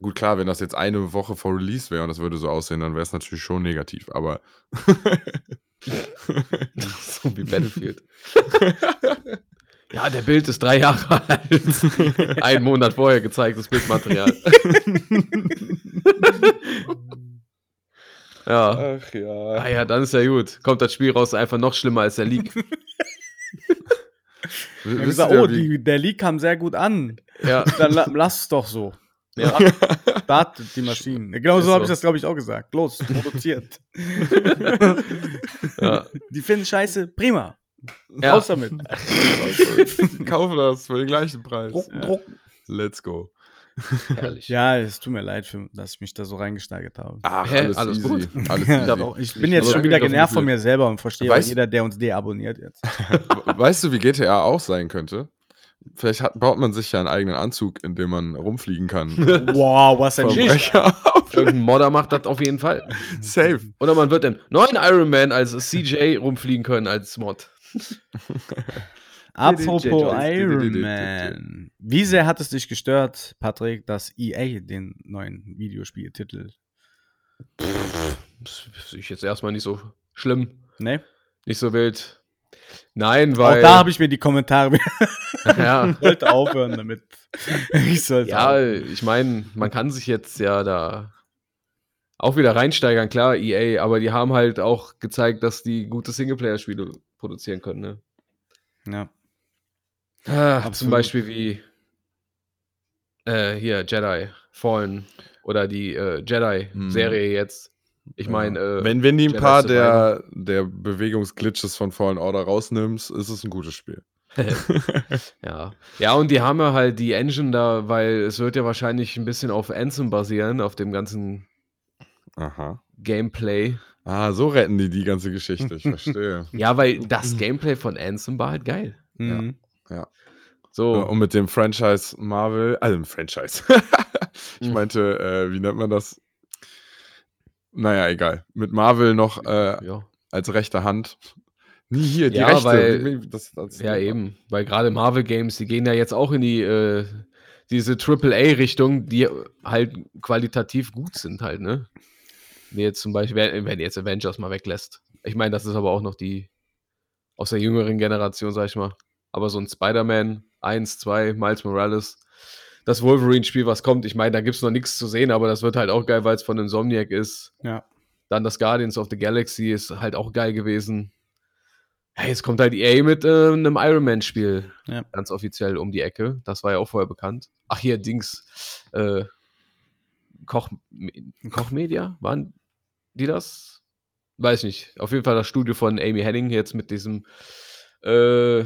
Gut, klar, wenn das jetzt eine Woche vor Release wäre und das würde so aussehen, dann wäre es natürlich schon negativ. Aber so wie Battlefield. Ja, der Bild ist drei Jahre alt. Ein Monat vorher gezeigtes Bildmaterial. ja. Ach ja. Ah ja, dann ist ja gut. Kommt das Spiel raus, einfach noch schlimmer als der Leak. Wir haben gesagt, oh, die, der Leak kam sehr gut an. Ja, Dann la lass es doch so. Ja. Startet die Maschine. Genau Ist so habe so. ich das, glaube ich, auch gesagt. Los, produziert. ja. Die finden Scheiße, prima. Ja. Raus damit. Kaufe das für den gleichen Preis. Drucken, drucken. Let's go. Herrlich. Ja, es tut mir leid, für, dass ich mich da so reingesteigert habe. Ach, Hä? alles, Alles easy. gut. Alles Ja, easy. aber auch- ich bin jetzt schon wieder genervt von mir selber und verstehe Weißt- auch jeder, der uns deabonniert jetzt. Weißt du, wie GTA auch sein könnte? Vielleicht hat, baut man sich ja einen eigenen Anzug, in dem man rumfliegen kann. Wow, was ein Vom Schicht. Brecher auf. Irgendein Modder macht das auf jeden Fall. Safe. Oder man wird den neuen Iron Man als CJ rumfliegen können als Mod. Apropos. Iron Man. Wie sehr hat es dich gestört, Patrick, dass EA den neuen Videospieltitel? Das sehe ich jetzt erstmal nicht so schlimm. Ne? Nicht so wild. Nein, weil. Auch da habe ich mir die Kommentare ja, ich wollte aufhören damit. Ich sollte ja, aufhören. ich meine, man kann sich jetzt ja da auch wieder reinsteigern, klar, EA, aber die haben halt auch gezeigt, dass die gute Singleplayer-Spiele produzieren können, ne? ja. Ah, zum. Beispiel wie Äh, hier, Jedi Fallen oder die äh, Jedi-Serie jetzt. Ich meine, Ja. äh, wenn, wenn die ein Jedi paar Survivor. der, der Bewegungsglitches von Fallen Order rausnimmst, ist es ein gutes Spiel. ja. Ja, und die haben ja halt die Engine da, weil es wird ja wahrscheinlich ein bisschen auf Anthem basieren, auf dem ganzen Aha. Gameplay. Ah, so retten die die ganze Geschichte, ich verstehe. Ja, weil das Gameplay von Anthem war halt geil. Mhm. So, Und mit dem Franchise Marvel, also im Franchise. ich Mhm. meinte, äh, wie nennt man das? Naja, egal. Mit Marvel noch äh, ja. als rechte Hand. Nie hier, die Ja, rechte. weil- das, das, Ja, eben. Weil gerade Marvel Games, die gehen ja jetzt auch in die äh, diese AAA-Richtung, die halt qualitativ gut sind halt, ne? Wie jetzt zum Beispiel, wenn wenn jetzt Avengers mal weglässt. Ich meine, das ist aber auch noch die aus der jüngeren Generation, sag ich mal. Aber so ein Spider-Man 1, 2, Miles Morales, das Wolverine-Spiel, was kommt, ich meine, da gibt es noch nichts zu sehen, aber das wird halt auch geil, weil es von Insomniac ist. Ja. Dann das Guardians of the Galaxy ist halt auch geil gewesen. Ja, jetzt kommt halt EA mit äh, einem Iron Man-Spiel Ja. ganz offiziell um die Ecke. Das war ja auch vorher bekannt. Ach, hier, Dings. Äh, Koch, Kochmedia? Waren die das? Weiß nicht. Auf jeden Fall das Studio von Amy Henning jetzt mit diesem äh,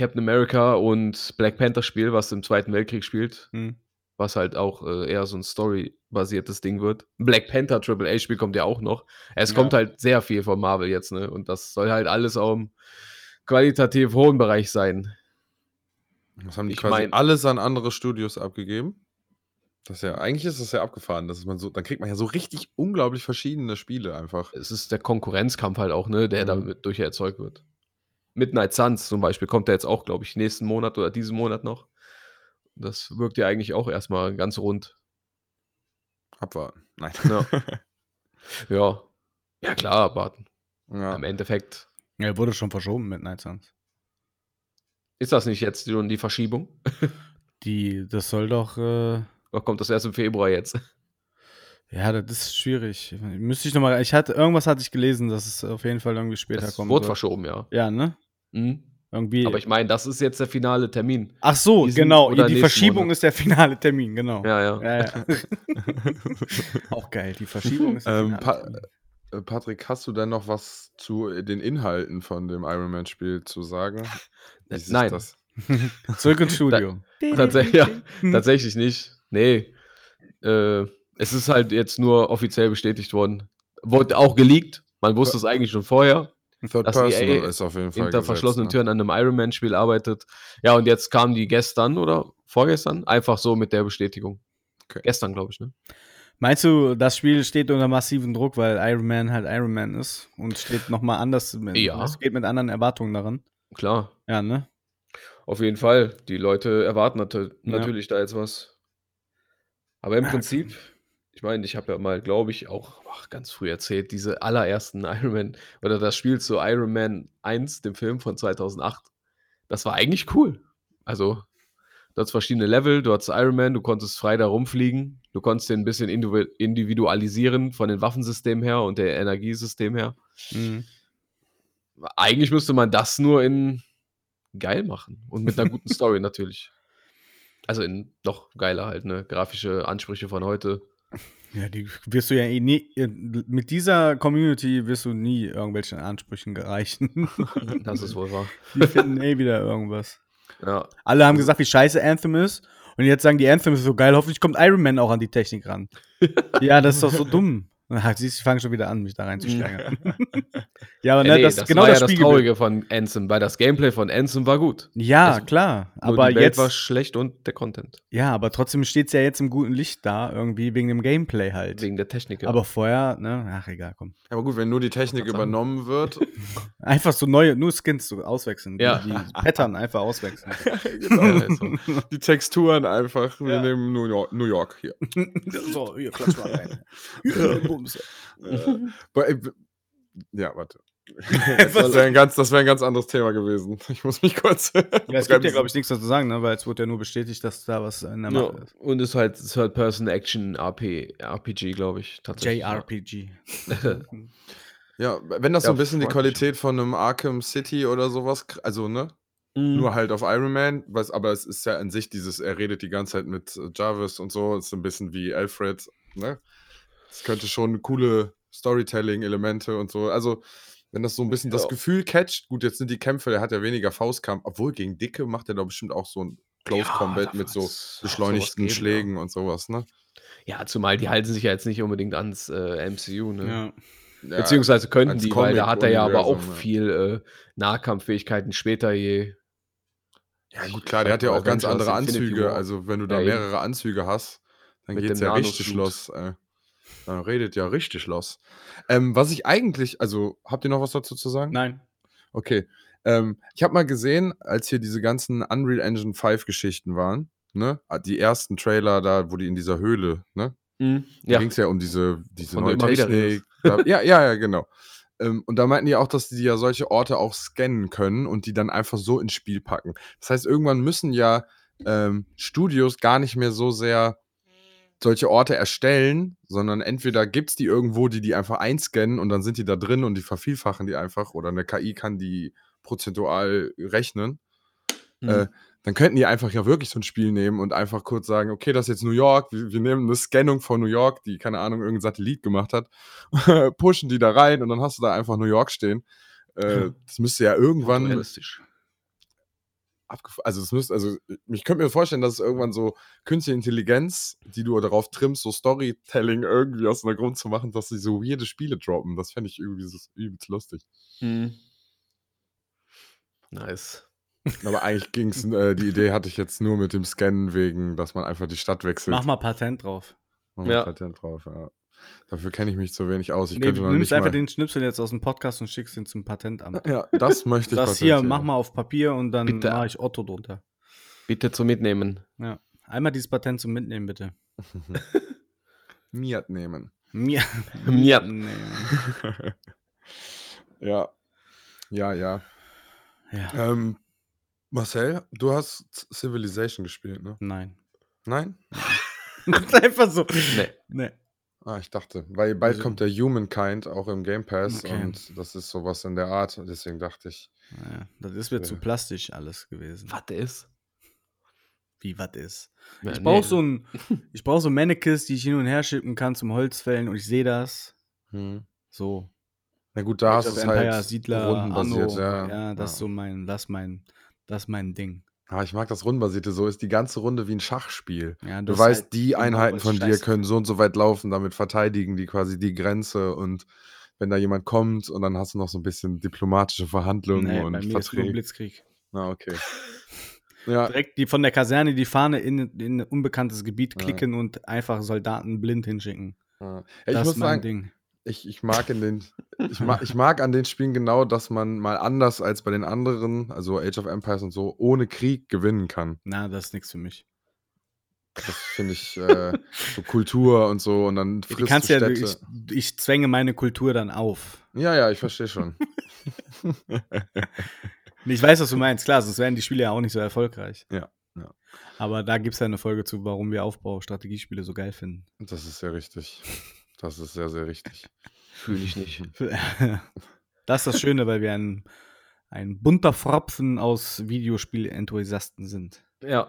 Captain America und Black Panther Spiel, was im Zweiten Weltkrieg spielt Mhm. was halt auch äh, eher so ein Story-basiertes Ding wird. Black Panther Triple A-Spiel kommt ja auch noch. Es Ja. kommt halt sehr viel von Marvel jetzt, ne? Und das soll halt alles auch im qualitativ hohen Bereich sein. Das haben die Ich quasi mein- alles an andere Studios abgegeben. Das ist ja, eigentlich ist das ja abgefahren, dass man so, dann kriegt man ja so richtig unglaublich verschiedene Spiele einfach. Es ist der Konkurrenzkampf halt auch, ne, der Mhm. damit durch erzeugt wird. Midnight Suns zum Beispiel kommt der jetzt auch, glaube ich, nächsten Monat oder diesen Monat noch. Das wirkt ja eigentlich auch erstmal ganz rund. Abwarten. Nein. Ja. ja. Ja, klar, warten. Ja. Im Endeffekt Ja, wurde schon verschoben mit Night Suns. ist das nicht jetzt schon die Verschiebung? Die, das soll doch, äh, Oder kommt das erst im Februar jetzt? Ja, das ist schwierig. Müsste ich nochmal, ich hatte, irgendwas hatte ich gelesen, dass es auf jeden Fall irgendwie später Es kommt. wurde verschoben, ja. Ja, ne? Mhm. Irgendwie. Aber ich meine, das ist jetzt der finale Termin. Ach so, diesen genau. oder Die Verschiebung Monat. ist der finale Termin, genau. Ja, ja. Ja, ja. Auch geil. Die Verschiebung ist der Ähm, finale Pa Termin. äh, Patrick, hast du denn noch was zu den Inhalten von dem Iron Man Spiel zu sagen? Nein. Das? Zurück ins Studio. Tatsächlich, ja, tatsächlich nicht. Nee. Äh, es ist halt jetzt nur offiziell bestätigt worden. Wurde auch geleakt. Man wusste es eigentlich schon vorher. Third Das Person EA ist auf jeden Fall. Hinter gesetzt, verschlossenen ne? Türen an einem Iron Man-Spiel arbeitet. Ja, und jetzt kamen die gestern oder vorgestern einfach so mit der Bestätigung. Okay. Gestern, glaube ich, ne? Meinst du, das Spiel steht unter massivem Druck, weil Iron Man halt Iron Man ist und steht nochmal anders? Mit, Ja. Es geht mit anderen Erwartungen daran. Klar. Ja, ne? Auf jeden Fall. Die Leute erwarten nat Ja. natürlich da jetzt was. Aber im Prinzip, ich meine, ich habe ja mal, glaube ich, auch ach, ganz früh erzählt, diese allerersten Iron Man oder das Spiel zu Iron Man 1, dem Film von 2008. Das war eigentlich cool. Also, du hattest verschiedene Level, du hattest Iron Man, du konntest frei da rumfliegen, du konntest den ein bisschen individu- individualisieren von den Waffensystemen her und der Energiesystem her. Mhm. Eigentlich müsste man das nur in geil machen und mit einer guten Story natürlich. Also in noch geiler halt, ne? Grafische Ansprüche von heute. Ja, die wirst du ja eh nie, mit dieser Community wirst du nie irgendwelchen Ansprüchen gereichen. Das ist wohl wahr. die finden eh wieder irgendwas. Ja. Alle haben gesagt, wie scheiße Anthem ist. Und jetzt sagen die Anthem ist so geil, hoffentlich kommt Iron Man auch an die Technik ran. ja, das ist doch so dumm. Ach, siehst, du, ich fange schon wieder an, mich da reinzusteigern. ja, aber Äh, ne, nee, das, das, ist genau war das ja das. Traurige von Ansem, weil das Gameplay von Ansem war gut. Ja, Also, klar. Nur Aber die Welt jetzt. war schlecht und der Content. Ja, aber trotzdem steht es ja jetzt im guten Licht da, irgendwie wegen dem Gameplay halt. Wegen der Technik. ja. Aber vorher, ne, ach egal, komm. Aber gut, wenn nur die Technik Verdammt. übernommen wird. Einfach so neue, nur Skins so auswechseln. die- Ja. Die, Pattern einfach auswechseln. genau. Ja, ist so. Die Texturen einfach. Wir Ja. nehmen New York, New York hier. so, hier, klatsch mal rein. Hier, Bums. Äh, ja, warte. Das wäre ein, ganz- das wär ein ganz anderes Thema gewesen. Ich muss mich kurz. Ja, es gibt ja, glaube ich, nichts dazu sagen, ne? weil es wurde ja nur bestätigt, dass da was in der Ja, Mache ist. und ist halt Third-Person-Action-RPG, glaube ich. Tatsächlich. JRPG. Ja, wenn das so Ja, ein bisschen die Qualität von einem Arkham City oder sowas, also, ne? Mhm. Nur halt auf Iron Man, was, aber es ist ja an sich dieses, er redet die ganze Zeit mit äh, Jarvis und so, ist so ein bisschen wie Alfred, ne? Es könnte schon coole Storytelling-Elemente und so. Also, wenn das so ein bisschen das Ja. Gefühl catcht, gut, jetzt sind die Kämpfe, der hat ja weniger Faustkampf, obwohl gegen Dicke macht er doch bestimmt auch so ein Close Ja, Combat da mit so beschleunigten geben, Schlägen und sowas, ne? Ja, zumal die halten sich ja jetzt nicht unbedingt ans äh, MCU, ne? Ja. Ja, Beziehungsweise könnten die, weil da hat er ja aber auch ja. viel äh, Nahkampffähigkeiten später je. Ja, gut, klar, der hat ja auch ganz andere Anzüge. Also, wenn du da Ja, mehrere Anzüge hast, dann geht's dem ja richtig los. Äh. Dann redet ja richtig los. Ähm, was ich eigentlich, also, habt ihr noch was dazu zu sagen? Nein. Okay. Ähm, ich habe mal gesehen, als hier diese ganzen Unreal Engine 5 Geschichten waren, ne? Ah, Die ersten Trailer da, wo die in dieser Höhle, ne? Mhm. Da Ja, ging es ja um diese, diese Von neue Technik. Da, ja, ja, ja, genau. Ähm, und da meinten die auch, dass die ja solche Orte auch scannen können und die dann einfach so ins Spiel packen. Das heißt, irgendwann müssen ja ähm, Studios gar nicht mehr so sehr solche Orte erstellen, sondern entweder gibt es die irgendwo, die die einfach einscannen und dann sind die da drin und die vervielfachen die einfach oder eine KI kann die prozentual rechnen Mhm. äh, dann könnten die einfach ja wirklich so ein Spiel nehmen und einfach kurz sagen, okay, das ist jetzt New York, wir, wir nehmen eine Scannung von New York, die, keine Ahnung, irgendein Satellit gemacht hat, pushen die da rein und dann hast du da einfach New York stehen. Äh, das müsste ja irgendwann realistisch. Abgef also das müsste, also ich könnte mir vorstellen, dass es irgendwann so künstliche Intelligenz, die du darauf trimmst, so Storytelling irgendwie aus einer Grund zu machen, dass sie so weirde Spiele droppen. Das fände ich irgendwie so übelst lustig. Mhm. Nice. Aber eigentlich ging es, äh, die Idee hatte ich jetzt nur mit dem Scannen wegen, dass man einfach die Stadt wechselt. Mach mal Patent drauf. Machen wir Ja. Patent drauf, ja. Dafür kenne ich mich zu wenig aus. Ich Nee, könnte du nimmst nicht einfach mal. den Schnipsel jetzt aus dem Podcast und schickst ihn zum Patentamt. Ja, das möchte ich Das hier, mach mal auf Papier und dann Bitte. mache ich Otto drunter. Bitte zum Mitnehmen. Ja. Einmal dieses Patent zum Mitnehmen, bitte. Miat nehmen. Mir. Mir. Mitnehmen. Ja. Ja, ja. Ja. Ähm, Marcel, du hast Civilization gespielt, ne? Nein. Nein? Einfach so. Nee. Nee. Ah, ich dachte, weil bald Wieso? kommt der Humankind auch im Game Pass Okay. und das ist sowas in der Art. Deswegen dachte ich, Naja, das ist mir zu Ja. plastisch alles gewesen. Was ist? Wie was ist? Ja, Ich nee. brauche so ein, ich brauche so Mannequins, die ich hin und her schippen kann zum Holzfällen und ich sehe das. hm. So. na gut, da Age hast du es Empire, halt Siedler, rundenbasiert, Anno. ja. Ja, das ist so mein, das ist mein, das ist mein Ding. Ah, ich mag das Rundenbasierte. So ist die ganze Runde wie ein Schachspiel. Ja, Du das weißt, halt die Einheiten von dir scheiße können so und so weit laufen, damit verteidigen die quasi die Grenze und wenn da jemand kommt und dann hast du noch so ein bisschen diplomatische Verhandlungen Nee, bei und mir ist nur Verträge. Blitzkrieg. Ah, okay. Ja, Direkt die von der Kaserne die Fahne in, in ein unbekanntes Gebiet Ja. klicken und einfach Soldaten blind hinschicken. ja. Ja, ich das muss ist mein sagen, Ding. Ich, ich mag in den, ich mag, ich mag an den Spielen genau, dass man mal anders als bei den anderen, also Age of Empires und so, ohne Krieg gewinnen kann. Na, das ist nichts für mich. Das finde ich äh, so Kultur und so und dann Du frisst kannst du ja, Städte. ich, ich zwänge meine Kultur dann auf. ja, ja, ich verstehe schon. Ich weiß, was du meinst, klar, sonst wären die Spiele ja auch nicht so erfolgreich. Ja, ja. Aber da gibt es ja eine Folge zu, warum wir Aufbau-Strategiespiele so geil finden. Das ist sehr richtig. Das ist sehr, sehr richtig. Fühle ich nicht. Das ist das Schöne, weil wir ein, ein bunter Pfropfen aus Videospiel-Enthusiasten sind. Ja.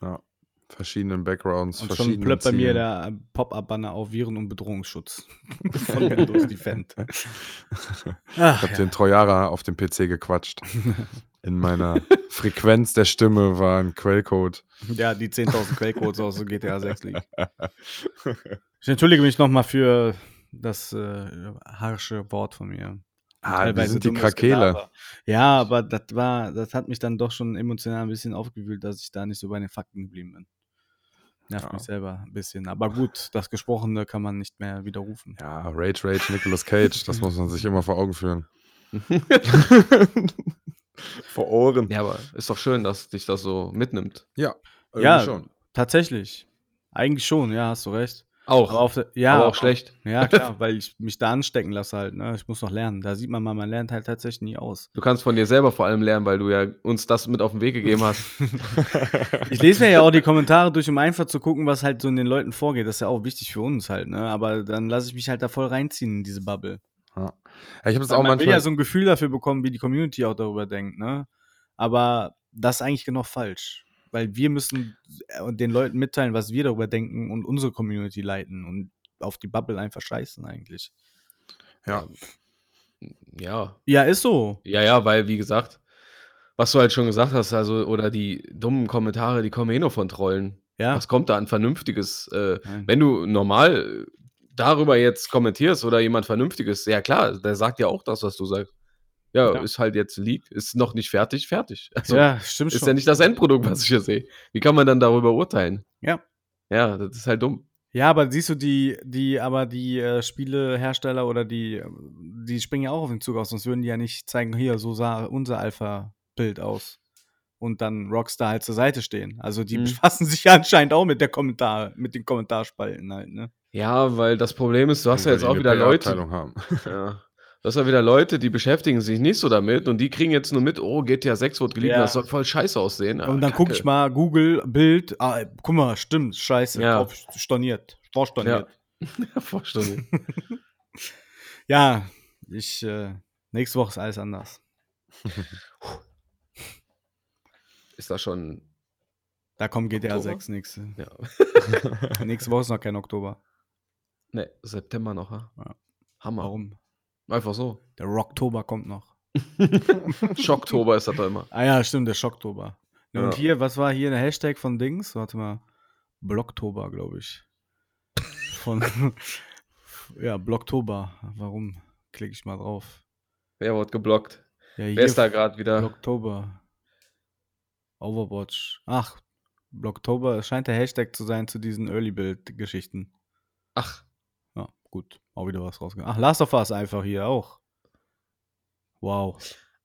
Ja. Verschiedenen Backgrounds, Und schon verschiedenen plöppt bei mir der Pop-Up-Banner auf Viren- und Bedrohungsschutz von Windows Defend. Ich habe ja. den Trojaner auf dem PC gequatscht. In meiner Frequenz der Stimme war ein Quellcode. ja, die 10.000 Quellcodes aus GTA 6 liegen. Ich entschuldige mich nochmal für das äh, harsche Wort von mir. Ah, wir Teilweise sind die Krakele. Ja, aber das war, das hat mich dann doch schon emotional ein bisschen aufgewühlt, dass ich da nicht so bei den Fakten geblieben bin. Nervt Ja. mich selber ein bisschen. Aber gut, das Gesprochene kann man nicht mehr widerrufen. Ja, Rage Rage, Nicolas Cage, das muss man sich immer vor Augen führen. vor Ohren. Ja, aber ist doch schön, dass dich das so mitnimmt. Ja, irgendwie Ja, schon. tatsächlich. Eigentlich schon, ja, hast du recht. Auch. Aber auf ja, aber auch schlecht. Ja, klar, weil ich mich da anstecken lasse halt. Ne? Ich muss noch lernen. Da sieht man mal, man lernt halt tatsächlich nie aus. Du kannst von dir selber vor allem lernen, weil du ja uns das mit auf den Weg gegeben hast. Ich lese mir ja auch die Kommentare durch, um einfach zu gucken, was halt so in den Leuten vorgeht. Das ist ja auch wichtig für uns halt, ne? Aber dann lasse ich mich halt da voll reinziehen in diese Bubble. Ja. Ich habe es Weil auch man will manchmal. ja so ein Gefühl dafür bekommen, wie die Community auch darüber denkt, ne? Aber das ist eigentlich genau falsch. Weil wir müssen äh, den Leuten mitteilen, was wir darüber denken und unsere Community leiten und auf die Bubble einfach scheißen eigentlich. Ja. Ja. Ja, ist so. Ja, ja, weil, wie gesagt, was du halt schon gesagt hast, also, oder die dummen Kommentare, die kommen eh nur von Trollen. Ja. Was kommt da an Vernünftiges? Äh, wenn du normal darüber jetzt kommentierst oder jemand Vernünftiges, ja klar, der sagt ja auch das, was du sagst. Ja, Ja. ist halt jetzt Leak, ist noch nicht fertig, fertig. Also, ja, stimmt ist schon. ja nicht das Endprodukt, was ich hier sehe. Wie kann man dann darüber urteilen? Ja. Ja, das ist halt dumm. Ja, aber siehst du, die, die, aber die äh, Spielehersteller oder die, äh, die springen ja auch auf den Zug aus, sonst würden die ja nicht zeigen, hier, so sah unser Alpha-Bild aus. Und dann Rockstar halt zur Seite stehen. Also die Mhm. befassen sich ja anscheinend auch mit der Kommentar, mit den Kommentarspalten halt, ne? Ja, weil das Problem ist, du hast ja Weil jetzt auch wieder Leute. Haben. Ja. Hast ja wieder Leute, die beschäftigen sich nicht so damit und die kriegen jetzt nur mit, oh, GTA 6 wird geleakt, Ja. das soll voll scheiße aussehen. Ah, und dann gucke ich mal, Google, Bild, ah, guck mal, stimmt, scheiße, Ja. drauf storniert, vorstorniert. Ja, Vorstellung. Ja, ich, äh, nächste Woche ist alles anders. Ist das schon. Da kommt GTA Oktober? 6 nächste. Ja. nächste Woche ist noch kein Oktober. ne, September noch, ja. Ja. Hammer. Warum? Einfach so. Der Rocktober kommt noch. Schocktober ist das doch immer. Ah ja, stimmt, der Schocktober. Ja. Und hier, was war hier der Hashtag von Dings? Warte mal. Blocktober, glaube ich. Von ja, Blocktober. Warum? Klicke ich mal drauf. Wer wird geblockt? Ja, Wer ist da gerade wieder? Blocktober. Overwatch. Ach, Blocktober scheint der Hashtag zu sein zu diesen Early Build Geschichten. Ach, gut. Auch wieder was rausgegangen. Ach, Last of Us einfach hier auch. Wow.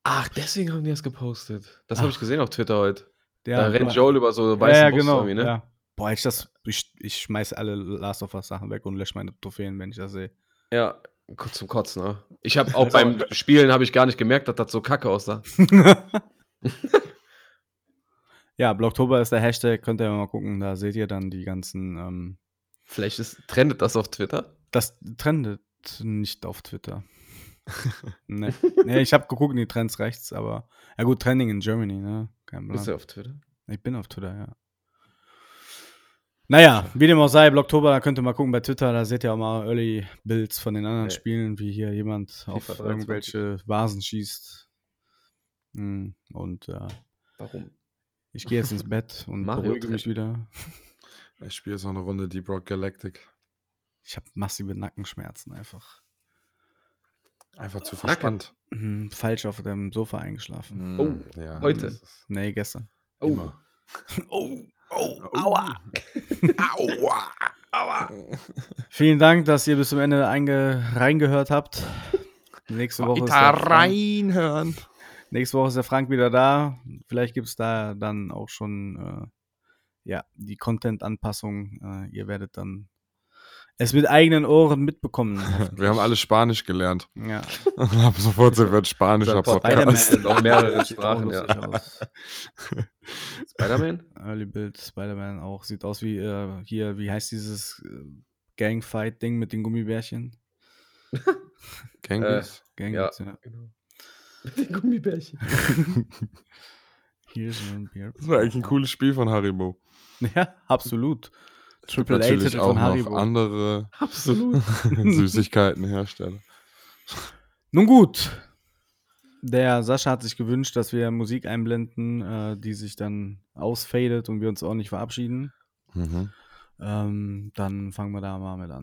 ach, deswegen haben die das gepostet. Das habe ich gesehen auf Twitter heute. Ja, da rennt. Joel über so ja, weißen ja, Bus genau. ne? Ja. Boah, ich das. Ich, ich schmeiß alle Last of Us Sachen weg und lösche meine Trophäen, wenn ich das sehe. Ja, kurz zum Kotzen, ne? Ich habe auch beim Spielen habe ich gar nicht gemerkt, dass das so kacke aussah. ja, Blocktober ist der Hashtag, könnt ihr mal gucken, da seht ihr dann die ganzen. Ähm, Vielleicht ist, trendet das auf Twitter. Das trendet nicht auf Twitter. ne. nee, ich habe geguckt in die Trends rechts, aber. Ja, gut, Trending in Germany, ne? Kein Bist du Plan. auf Twitter? Ich bin auf Twitter, ja. Naja, wie dem auch sei, Blocktober, da könnt ihr mal gucken bei Twitter, da seht ihr auch mal Early Builds von den anderen Nee. Spielen, wie hier jemand auf 23. irgendwelche Vasen schießt. Hm, Und äh, Warum? ich gehe jetzt ins Bett und Mario beruhige mich wieder. Ich spiele jetzt noch eine Runde Deep Rock Galactic. Ich habe massive Nackenschmerzen einfach. Einfach zu verspannt. Hm, falsch auf dem Sofa eingeschlafen. Oh, ja, heute. ist Nee, gestern. Oh, Immer. Oh, oh, Aua. Aua. Aua. Vielen Dank, dass ihr bis zum Ende einge reingehört habt. Nächste Woche, ist Weiter Frank, reinhören. nächste Woche ist der Frank wieder da. Vielleicht gibt es da dann auch schon äh, ja, die Content-Anpassung. Äh, ihr werdet dann es mit eigenen Ohren mitbekommen. Wir haben alle Spanisch gelernt. ja. Und ab sofort sind wir ein spanischer Podcast. Spider-Man. Noch mehrere Sprachen, ja. Spider-Man? Early Build, Spider-Man auch. Sieht aus wie äh, hier, wie heißt dieses äh, Gangfight-Ding mit den Gummibärchen? Gangs. Gang Ja. ja. Genau. Mit den Gummibärchen. Here's one beer. Das war eigentlich ein cooles Spiel von Haribo. Ja, absolut. Triple A natürlich auch noch andere Absolut. Süßigkeitenhersteller. Nun gut. Der Sascha hat sich gewünscht, dass wir Musik einblenden, äh, die sich dann ausfadet und wir uns auch nicht verabschieden. Mhm. Ähm, dann fangen wir da mal mit an.